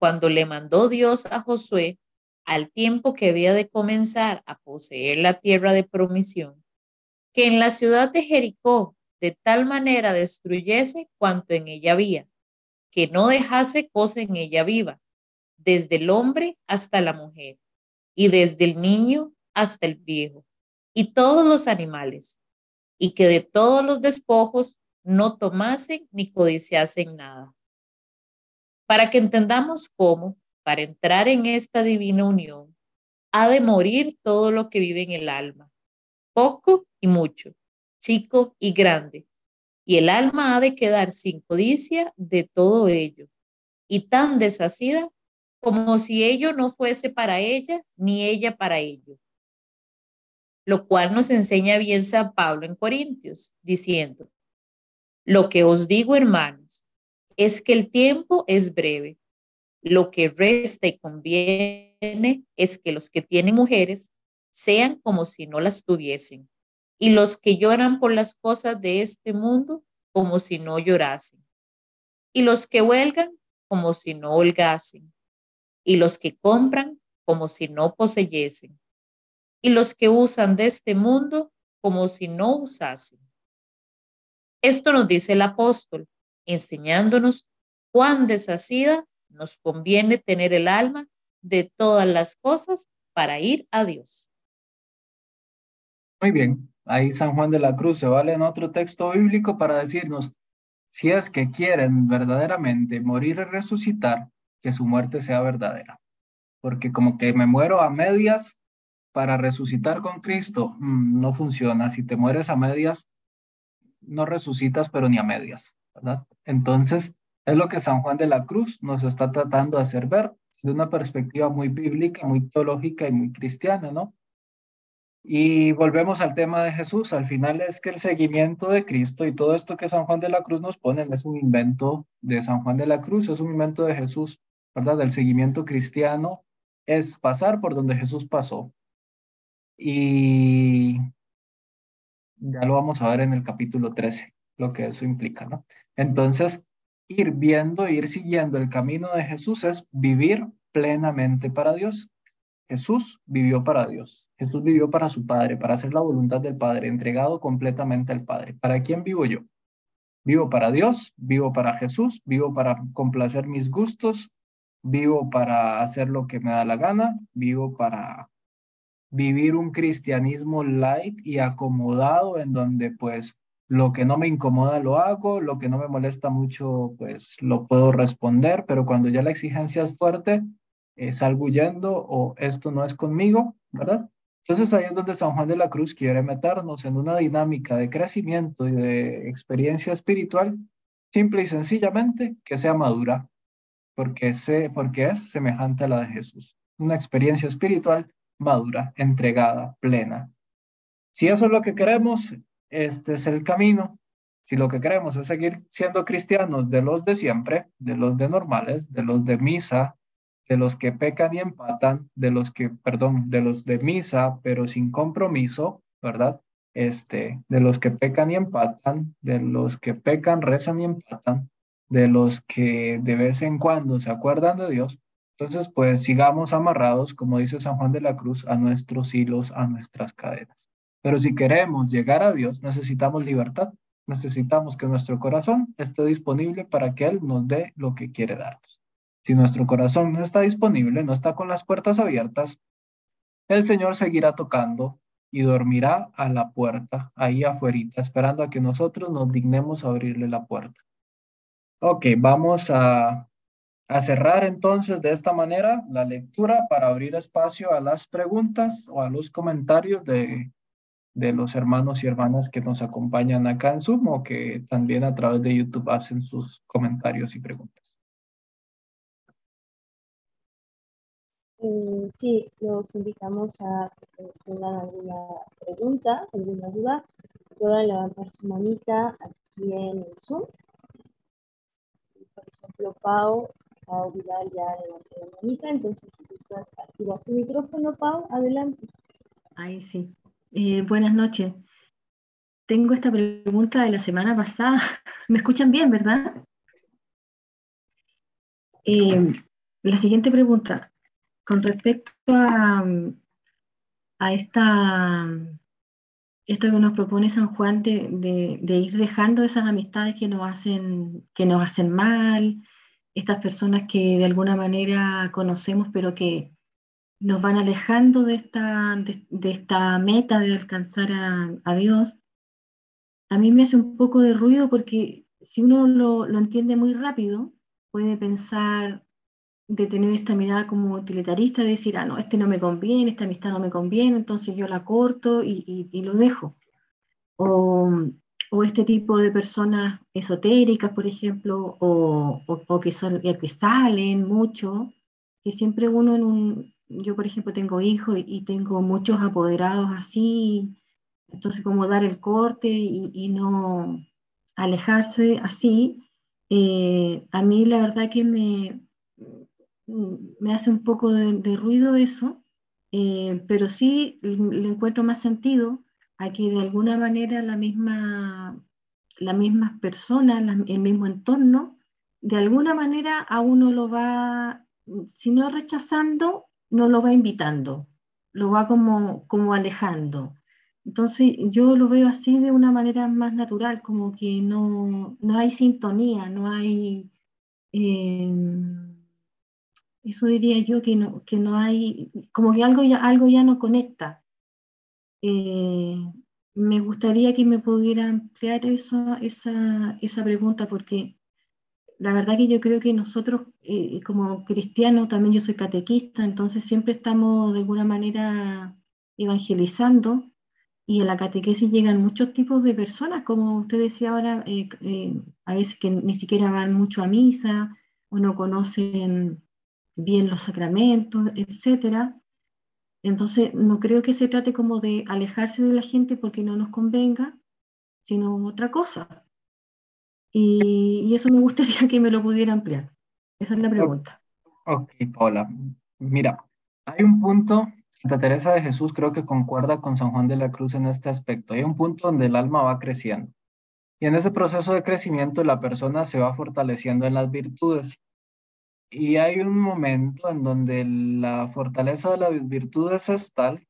cuando le mandó Dios a Josué al tiempo que había de comenzar a poseer la tierra de promisión, que en la ciudad de Jericó de tal manera destruyese cuanto en ella había, que no dejase cosa en ella viva, desde el hombre hasta la mujer, y desde el niño hasta el viejo, y todos los animales, y que de todos los despojos no tomasen ni codiciasen nada. Para que entendamos cómo, para entrar en esta divina unión, ha de morir todo lo que vive en el alma, poco y mucho, chico y grande, y el alma ha de quedar sin codicia de todo ello, y tan deshacida como si ello no fuese para ella, ni ella para ello. Lo cual nos enseña bien San Pablo en Corintios, diciendo, lo que os digo, hermanos, es que el tiempo es breve. Lo que resta y conviene es que los que tienen mujeres sean como si no las tuviesen, y los que lloran por las cosas de este mundo como si no llorasen, y los que huelgan como si no holgasen, y los que compran como si no poseyesen, y los que usan de este mundo como si no usasen. Esto nos dice el apóstol, enseñándonos cuán deshacida nos conviene tener el alma de todas las cosas para ir a Dios. Muy bien, ahí San Juan de la Cruz se vale en otro texto bíblico para decirnos, si es que quieren verdaderamente morir y resucitar, que su muerte sea verdadera. Porque como que me muero a medias para resucitar con Cristo, mm, no funciona. Si te mueres a medias, no resucitas, pero ni a medias, ¿verdad? Entonces, es lo que San Juan de la Cruz nos está tratando de hacer ver de una perspectiva muy bíblica, muy teológica y muy cristiana, ¿no? Y volvemos al tema de Jesús. Al final es que el seguimiento de Cristo y todo esto que San Juan de la Cruz nos pone es un invento de San Juan de la Cruz, es un invento de Jesús, ¿verdad? El seguimiento cristiano es pasar por donde Jesús pasó. Y ya lo vamos a ver en el capítulo 13, lo que eso implica, ¿no? Entonces, ir viendo, ir siguiendo el camino de Jesús es vivir plenamente para Dios. Jesús vivió para Dios. Jesús vivió para su Padre, para hacer la voluntad del Padre, entregado completamente al Padre. ¿Para quién vivo yo? Vivo para Dios, vivo para Jesús, vivo para complacer mis gustos, vivo para hacer lo que me da la gana, vivo para vivir un cristianismo light y acomodado en donde pues lo que no me incomoda lo hago, lo que no me molesta mucho pues lo puedo responder, pero cuando ya la exigencia es fuerte, eh, salgo huyendo o esto no es conmigo, ¿verdad? Entonces ahí es donde San Juan de la Cruz quiere meternos en una dinámica de crecimiento y de experiencia espiritual, simple y sencillamente que sea madura, porque, sé, porque es semejante a la de Jesús. Una experiencia espiritual madura, entregada, plena. Si eso es lo que queremos, este es el camino. Si lo que queremos es seguir siendo cristianos de los de siempre, de los de normales, de los de misa, de los que pecan y empatan, de los que, perdón, de los de misa, pero sin compromiso, ¿verdad? Este, de los que pecan y empatan, de los que pecan, rezan y empatan, de los que de vez en cuando se acuerdan de Dios, entonces, pues sigamos amarrados, como dice San Juan de la Cruz, a nuestros hilos, a nuestras cadenas. Pero si queremos llegar a Dios, necesitamos libertad, necesitamos que nuestro corazón esté disponible para que Él nos dé lo que quiere darnos. Si nuestro corazón no está disponible, no está con las puertas abiertas, el Señor seguirá tocando y dormirá a la puerta, ahí afuera, esperando a que nosotros nos dignemos a abrirle la puerta. Ok, vamos a a cerrar entonces de esta manera la lectura para abrir espacio a las preguntas o a los comentarios de, de los hermanos y hermanas que nos acompañan acá en Zoom o que también a través de YouTube hacen sus comentarios y preguntas. sí, los invitamos a que tengan alguna pregunta, alguna duda, puedan levantar su manita aquí en el Zoom. Por ejemplo, Pau, Pau Vidal ya levantó la manita, entonces si gustas activar tu micrófono, Pau, adelante. Ahí sí. Eh, buenas noches. Tengo esta pregunta de la semana pasada. ¿Me escuchan bien, verdad? Eh, la siguiente pregunta, con respecto a, esta, esto que nos propone San Juan de, de, ir dejando esas amistades que nos, hacen, que nos hacen mal, estas personas que de alguna manera conocemos pero que nos van alejando de esta, de, esta meta de alcanzar a, a, Dios, a mí me hace un poco de ruido porque si uno lo, lo entiende muy rápido, puede pensar de tener esta mirada como utilitarista, de decir, ah, no, este no me conviene, esta amistad no me conviene, entonces yo la corto y, y, lo dejo. O, o, este tipo de personas esotéricas, por ejemplo, o, o, que, son, que salen mucho, que siempre uno en un, yo por ejemplo tengo hijos y, tengo muchos apoderados así, entonces como dar el corte y, y no alejarse así, eh, a mí la verdad que me, me hace un poco de, ruido eso, eh, pero sí le encuentro más sentido a que de alguna manera la misma, las mismas personas, el mismo entorno, de alguna manera a uno lo va, si no rechazando, no lo va invitando, lo va como, como alejando. Entonces yo lo veo así de una manera más natural, como que no, no hay sintonía, no hay... Em, eso diría yo que no, que no hay, como que algo ya, algo ya no conecta. Eh, me gustaría que me pudiera ampliar eso, esa, esa pregunta porque la verdad que yo creo que nosotros eh, como cristianos, también yo soy catequista, entonces siempre estamos de alguna manera evangelizando y en la catequesis llegan muchos tipos de personas, como usted decía ahora, eh, a veces que ni siquiera van mucho a misa o no conocen bien los sacramentos, etc. Entonces, no creo que se trate como de alejarse de la gente porque no nos convenga, sino otra cosa. Y, y eso me gustaría que me lo pudiera ampliar. Esa es la pregunta. Ok, Paula. Mira, hay un punto Santa Teresa de Jesús creo que concuerda con San Juan de la Cruz en este aspecto. Hay un punto donde el alma va creciendo. Y en ese proceso de crecimiento la persona se va fortaleciendo en las virtudes. Y hay un momento en donde la fortaleza de las virtudes es tal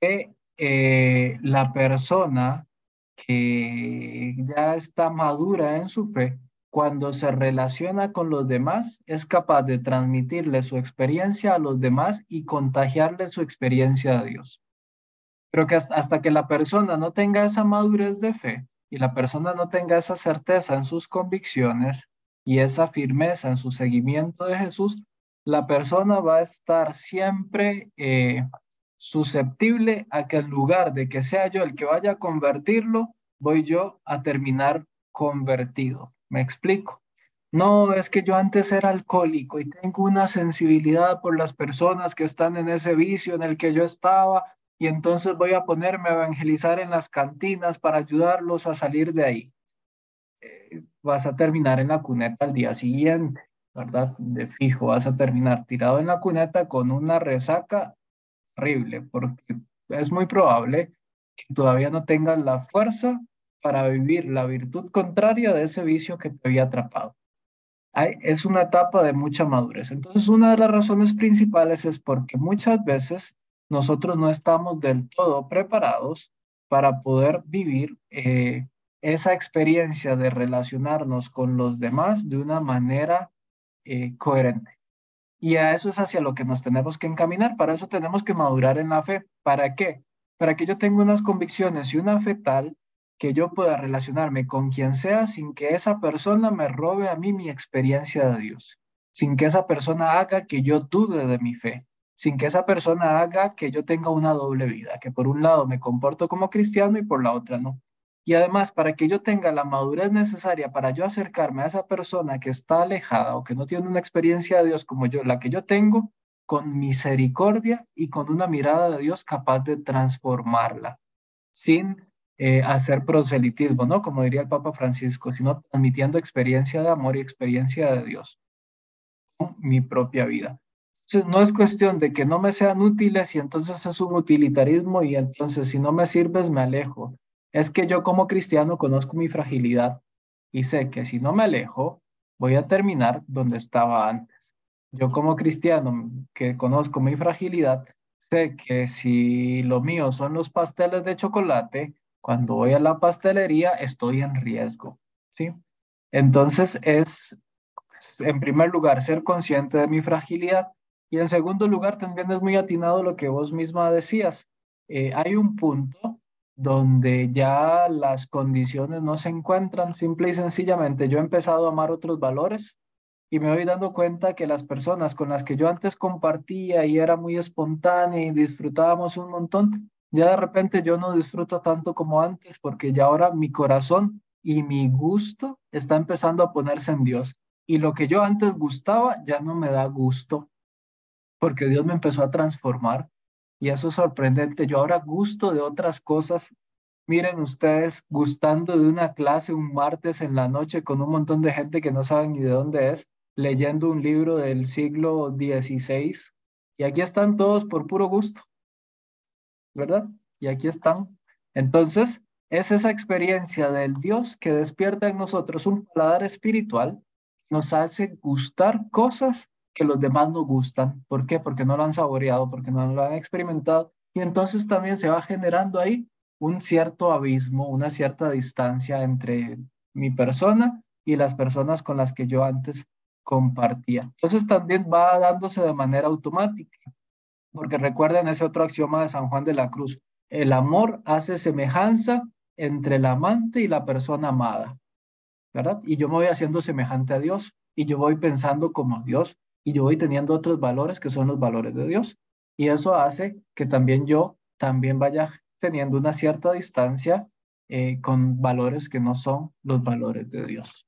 que eh, la persona que ya está madura en su fe cuando se relaciona con los demás, es capaz de transmitirle su experiencia a los demás y contagiarle su experiencia a Dios. Creo que hasta, que la persona no tenga esa madurez de fe y la persona no tenga esa certeza en sus convicciones y esa firmeza en su seguimiento de Jesús, la persona va a estar siempre eh, susceptible a que en lugar de que sea yo el que vaya a convertirlo, voy yo a terminar convertido. Me explico. No, es que yo antes era alcohólico y tengo una sensibilidad por las personas que están en ese vicio en el que yo estaba y entonces voy a ponerme a evangelizar en las cantinas para ayudarlos a salir de ahí. Eh, vas a terminar en la cuneta al día siguiente, ¿verdad? De fijo, vas a terminar tirado en la cuneta con una resaca horrible, porque es muy probable que todavía no tengas la fuerza para vivir la virtud contraria de ese vicio que te había atrapado. es una etapa de mucha madurez. Entonces, una de las razones principales es porque muchas veces nosotros no estamos del todo preparados para poder vivir eh, esa experiencia de relacionarnos con los demás de una manera eh, coherente. Y a eso es hacia lo que nos tenemos que encaminar. Para eso tenemos que madurar en la fe. ¿Para qué? Para que yo tenga unas convicciones y una fe tal que yo pueda relacionarme con quien sea sin que esa persona me robe a mí mi experiencia de Dios, sin que esa persona haga que yo dude de mi fe, sin que esa persona haga que yo tenga una doble vida, que por un lado me comporto como cristiano y por la otra no. Y además, para que yo tenga la madurez necesaria para yo acercarme a esa persona que está alejada o que no tiene una experiencia de Dios como yo, la que yo tengo, con misericordia y con una mirada de Dios capaz de transformarla, sin eh, hacer proselitismo, ¿no? Como diría el Papa Francisco, sino transmitiendo experiencia de amor y experiencia de Dios con mi propia vida. No es cuestión de que no me sean útiles y entonces es un utilitarismo y entonces si no me sirves me alejo. Es que yo como cristiano conozco mi fragilidad y sé que si no me alejo, voy a terminar donde estaba antes. Yo como cristiano que conozco mi fragilidad, sé que si lo mío son los pasteles de chocolate, cuando voy a la pastelería estoy en riesgo, ¿sí? Entonces es, en primer lugar, ser consciente de mi fragilidad y en segundo lugar también es muy atinado lo que vos misma decías. Eh, hay un punto donde ya las condiciones no se encuentran, simple y sencillamente yo he empezado a amar otros valores y me voy dando cuenta que las personas con las que yo antes compartía y era muy espontánea y disfrutábamos un montón, ya de repente yo no disfruto tanto como antes porque ya ahora mi corazón y mi gusto está empezando a ponerse en Dios. Y lo que yo antes gustaba ya no me da gusto porque Dios me empezó a transformar. Y eso es sorprendente. Yo ahora gusto de otras cosas. Miren ustedes, gustando de una clase un martes en la noche con un montón de gente que no saben ni de dónde es leyendo un libro del siglo XVI y aquí están todos por puro gusto, ¿verdad? Y aquí están. Entonces, es esa experiencia del Dios que despierta en nosotros un paladar espiritual, nos hace gustar cosas que los demás no gustan. ¿Por qué? Porque no lo han saboreado, porque no lo han experimentado. Y entonces también se va generando ahí un cierto abismo, una cierta distancia entre mi persona y las personas con las que yo antes compartía. Entonces también va dándose de manera automática, porque recuerden ese otro axioma de San Juan de la Cruz, el amor hace semejanza entre el amante y la persona amada, ¿verdad? Y yo me voy haciendo semejante a Dios y yo voy pensando como Dios y yo voy teniendo otros valores que son los valores de Dios. Y eso hace que también yo también vaya teniendo una cierta distancia eh, con valores que no son los valores de Dios.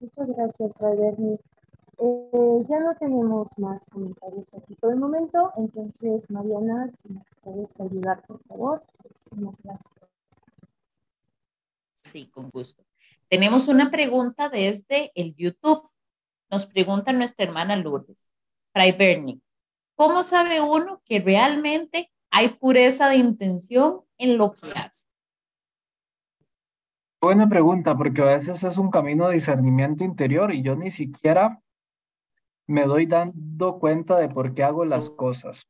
Muchas gracias, Bernie. Eh, ya no tenemos más comentarios aquí por el momento, entonces Mariana, si nos puedes ayudar, por favor. Muchas gracias. Sí, con gusto. Tenemos una pregunta desde el YouTube. Nos pregunta nuestra hermana Lourdes. Fray Bernie, ¿cómo sabe uno que realmente hay pureza de intención en lo que hace? Buena pregunta, porque a veces es un camino de discernimiento interior y yo ni siquiera me doy dando cuenta de por qué hago las cosas.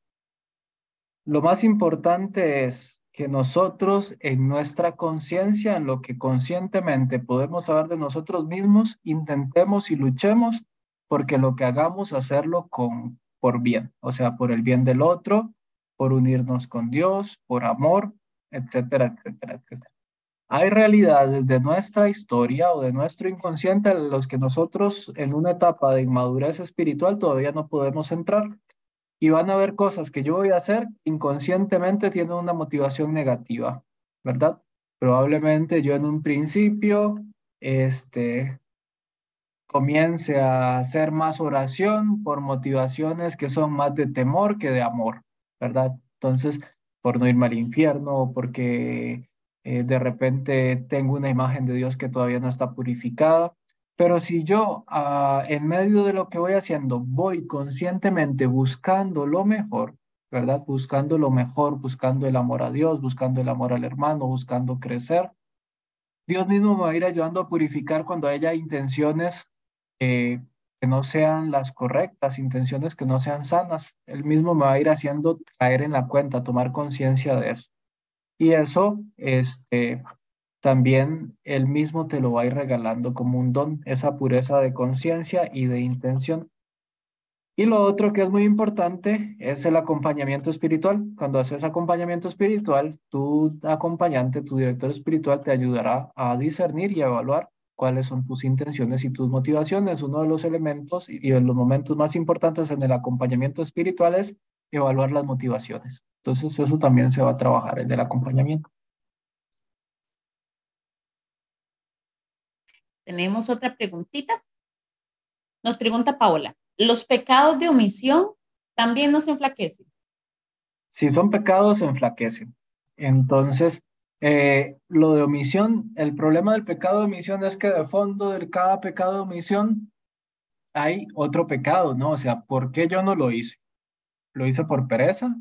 Lo más importante es que nosotros en nuestra conciencia, en lo que conscientemente podemos saber de nosotros mismos, intentemos y luchemos porque lo que hagamos hacerlo con por bien, o sea, por el bien del otro, por unirnos con Dios, por amor, etcétera, etcétera, etcétera. Hay realidades de nuestra historia o de nuestro inconsciente en los que nosotros en una etapa de inmadurez espiritual todavía no podemos entrar. Y van a haber cosas que yo voy a hacer inconscientemente tienen una motivación negativa, ¿verdad? Probablemente yo en un principio este, comience a hacer más oración por motivaciones que son más de temor que de amor, ¿verdad? Entonces, por no irme al infierno o porque eh, de repente tengo una imagen de Dios que todavía no está purificada. Pero si yo ah, en medio de lo que voy haciendo voy conscientemente buscando lo mejor, ¿verdad? Buscando lo mejor, buscando el amor a Dios, buscando el amor al hermano, buscando crecer. Dios mismo me va a ir ayudando a purificar cuando haya intenciones que no sean las correctas, intenciones que no sean sanas. Él mismo me va a ir haciendo caer en la cuenta, tomar conciencia de eso. Y eso, este, también él mismo te lo va a ir regalando como un don, esa pureza de conciencia y de intención. Y lo otro que es muy importante es el acompañamiento espiritual. Cuando haces acompañamiento espiritual, tu acompañante, tu director espiritual te ayudará a discernir y a evaluar cuáles son tus intenciones y tus motivaciones. Uno de los elementos y de los momentos más importantes en el acompañamiento espiritual es evaluar las motivaciones. Entonces eso también se va a trabajar en el acompañamiento. Tenemos otra preguntita. Nos pregunta Paola, ¿los pecados de omisión también nos enflaquecen? Si son pecados, enflaquecen. Entonces, eh, lo de omisión, el problema del pecado de omisión es que de fondo de cada pecado de omisión hay otro pecado, ¿no? O sea, ¿por qué yo no lo hice? ¿Lo hice por pereza?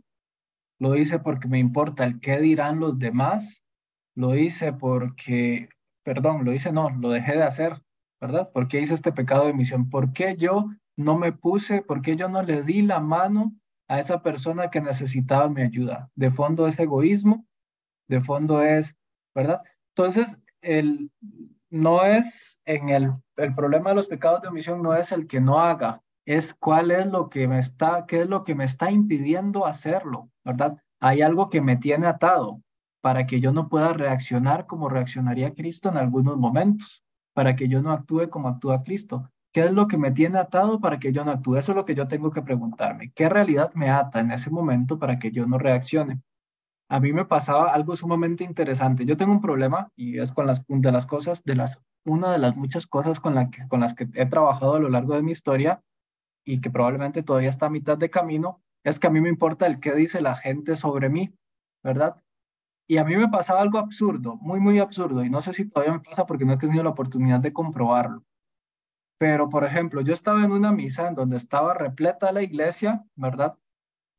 ¿Lo hice porque me importa el qué dirán los demás? ¿Lo hice porque, perdón, lo hice no, lo dejé de hacer, ¿verdad? ¿Por qué hice este pecado de omisión? ¿Por qué yo no me puse, por qué yo no le di la mano a esa persona que necesitaba mi ayuda? De fondo es egoísmo, de fondo es, ¿verdad? Entonces, el, no es en el, el problema de los pecados de omisión, no es el que no haga, es cuál es lo que me está, qué es lo que me está impidiendo hacerlo, ¿verdad? Hay algo que me tiene atado para que yo no pueda reaccionar como reaccionaría Cristo en algunos momentos, para que yo no actúe como actúa Cristo. ¿Qué es lo que me tiene atado para que yo no actúe? Eso es lo que yo tengo que preguntarme. ¿Qué realidad me ata en ese momento para que yo no reaccione? a mí me pasaba algo sumamente interesante. Yo tengo un problema y es con las de las cosas, de las, una de las muchas cosas con, la que, con las que he trabajado a lo largo de mi historia y que probablemente todavía está a mitad de camino, es que a mí me importa el qué dice la gente sobre mí, ¿verdad? Y a mí me pasaba algo absurdo, muy, muy absurdo, y no sé si todavía me pasa porque no he tenido la oportunidad de comprobarlo. Pero, por ejemplo, yo estaba en una misa en donde estaba repleta la iglesia, ¿verdad?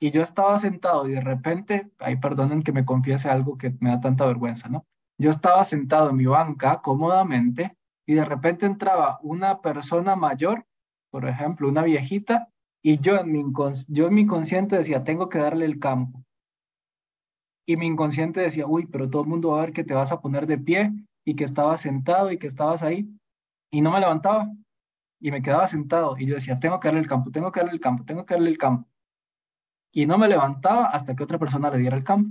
y yo estaba sentado y de repente, ahí perdonen que me confiese algo que me da tanta vergüenza, ¿no? Yo estaba sentado en mi banca cómodamente y de repente entraba una persona mayor, por ejemplo, una viejita, y yo en mi, yo en mi consciente decía, tengo que darle el campo. Y mi inconsciente decía, uy, pero todo el mundo va a ver que te vas a poner de pie y que estabas sentado y que estabas ahí. Y no me levantaba y me quedaba sentado y yo decía, tengo que darle el campo, tengo que darle el campo, tengo que darle el campo y no me levantaba hasta que otra persona le diera el campo.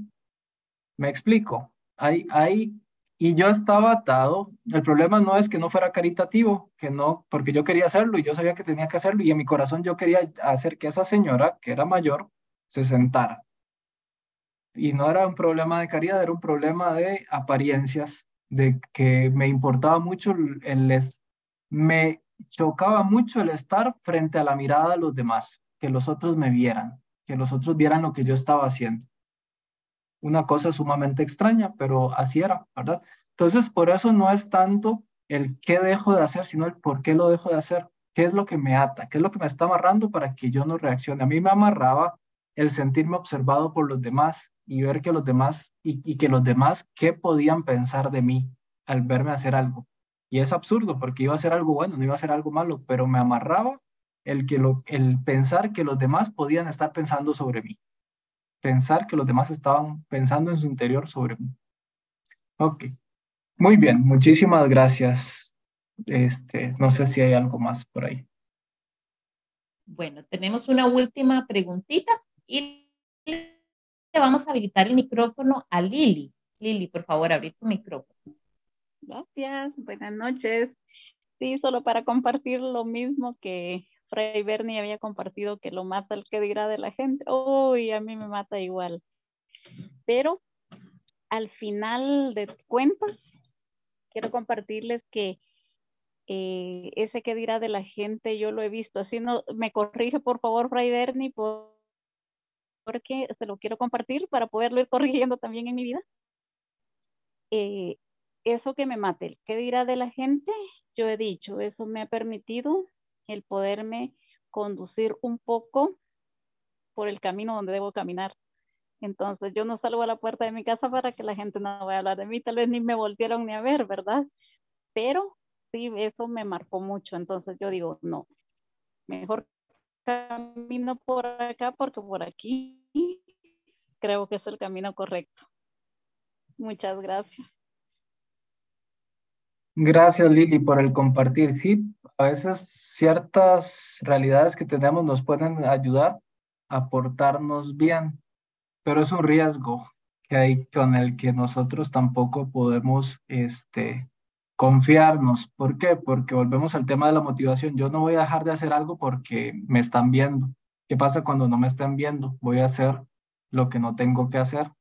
Me explico. Ahí, ahí, y yo estaba atado. El problema no es que no fuera caritativo, que no, porque yo quería hacerlo y yo sabía que tenía que hacerlo y en mi corazón yo quería hacer que esa señora, que era mayor, se sentara. Y no era un problema de caridad, era un problema de apariencias, de que me importaba mucho el, les, me chocaba mucho el estar frente a la mirada de los demás, que los otros me vieran que los otros vieran lo que yo estaba haciendo. Una cosa sumamente extraña, pero así era, ¿verdad? Entonces, por eso no es tanto el qué dejo de hacer, sino el por qué lo dejo de hacer. ¿Qué es lo que me ata? ¿Qué es lo que me está amarrando para que yo no reaccione? A mí me amarraba el sentirme observado por los demás y ver que los demás, y, que los demás, ¿qué podían pensar de mí al verme hacer algo? Y es absurdo porque iba a hacer algo bueno, no iba a hacer algo malo, pero me amarraba el, que el pensar que los demás podían estar pensando sobre mí. Pensar que los demás estaban pensando en su interior sobre mí. Ok. Muy bien, muchísimas gracias. Este, no sé si hay algo más por ahí. Bueno, tenemos una última preguntita y vamos a habilitar el micrófono a Lili. Lili, por favor, abrí tu micrófono. Gracias, buenas noches. Sí, solo para compartir lo mismo que Fray Bernie había compartido que lo mata el que dirá de la gente. Uy, a mí me mata igual. Pero al final de cuentas, quiero compartirles que eh, ese que dirá de la gente yo lo he visto. Así no, me corrige por favor, Fray Bernie, porque se lo quiero compartir para poderlo ir corrigiendo también en mi vida. Eh, eso que me mate, el que dirá de la gente, yo he dicho, eso me ha permitido el poderme conducir un poco por el camino donde debo caminar. Entonces yo no salgo a la puerta de mi casa para que la gente no vaya a hablar de mí, tal vez ni me volvieron ni a ver, ¿verdad? Pero sí, eso me marcó mucho. Entonces yo digo, no, mejor camino por acá porque por aquí creo que es el camino correcto. Muchas gracias. Gracias Lili por el compartir. Sí, a veces ciertas realidades que tenemos nos pueden ayudar a portarnos bien, pero es un riesgo que hay con el que nosotros tampoco podemos este, confiarnos. ¿Por qué? Porque volvemos al tema de la motivación. Yo no voy a dejar de hacer algo porque me están viendo. ¿Qué pasa cuando no me están viendo? Voy a hacer lo que no tengo que hacer.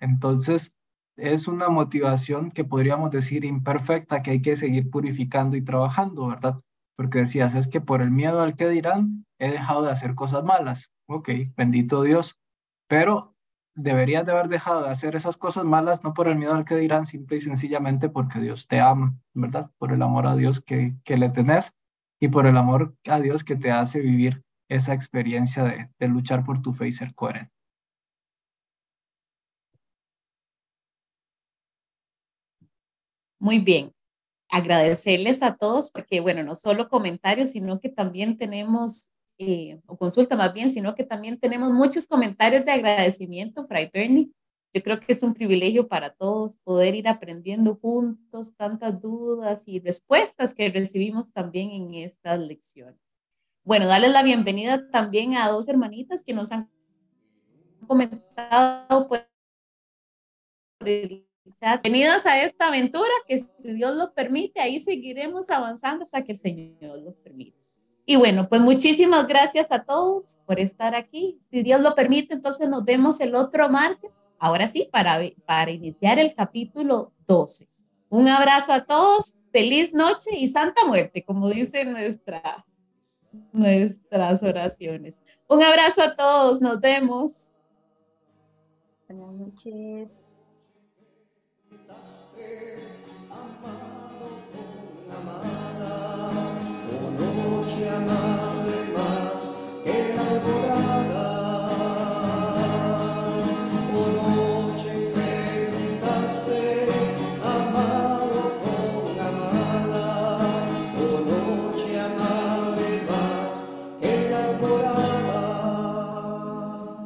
Entonces, es una motivación que podríamos decir imperfecta, que hay que seguir purificando y trabajando, ¿verdad? porque decías, es que por el miedo al que dirán, he dejado de hacer cosas malas. Ok, bendito Dios. Pero deberías de haber dejado de hacer esas cosas malas, no por el miedo al que dirán, simple y sencillamente porque Dios te ama, ¿verdad? Por el amor a Dios que, que le tenés y por el amor a Dios que te hace vivir esa experiencia de, de luchar por tu fe y ser coherente. Muy bien. Agradecerles a todos porque, bueno, no solo comentarios, sino que también tenemos, eh, o consulta más bien, sino que también tenemos muchos comentarios de agradecimiento, Fray Bernie. Yo creo que es un privilegio para todos poder ir aprendiendo juntos tantas dudas y respuestas que recibimos también en estas lecciones. Bueno, darles la bienvenida también a dos hermanitas que nos han comentado pues, Bienvenidos a esta aventura que si Dios lo permite, ahí seguiremos avanzando hasta que el Señor lo permita. Y bueno, pues muchísimas gracias a todos por estar aquí. Si Dios lo permite, entonces nos vemos el otro martes. Ahora sí, para, para iniciar el capítulo 12. Un abrazo a todos, feliz noche y santa muerte, como dice nuestra, nuestras oraciones. Un abrazo a todos, nos vemos. Buenas noches. chiama.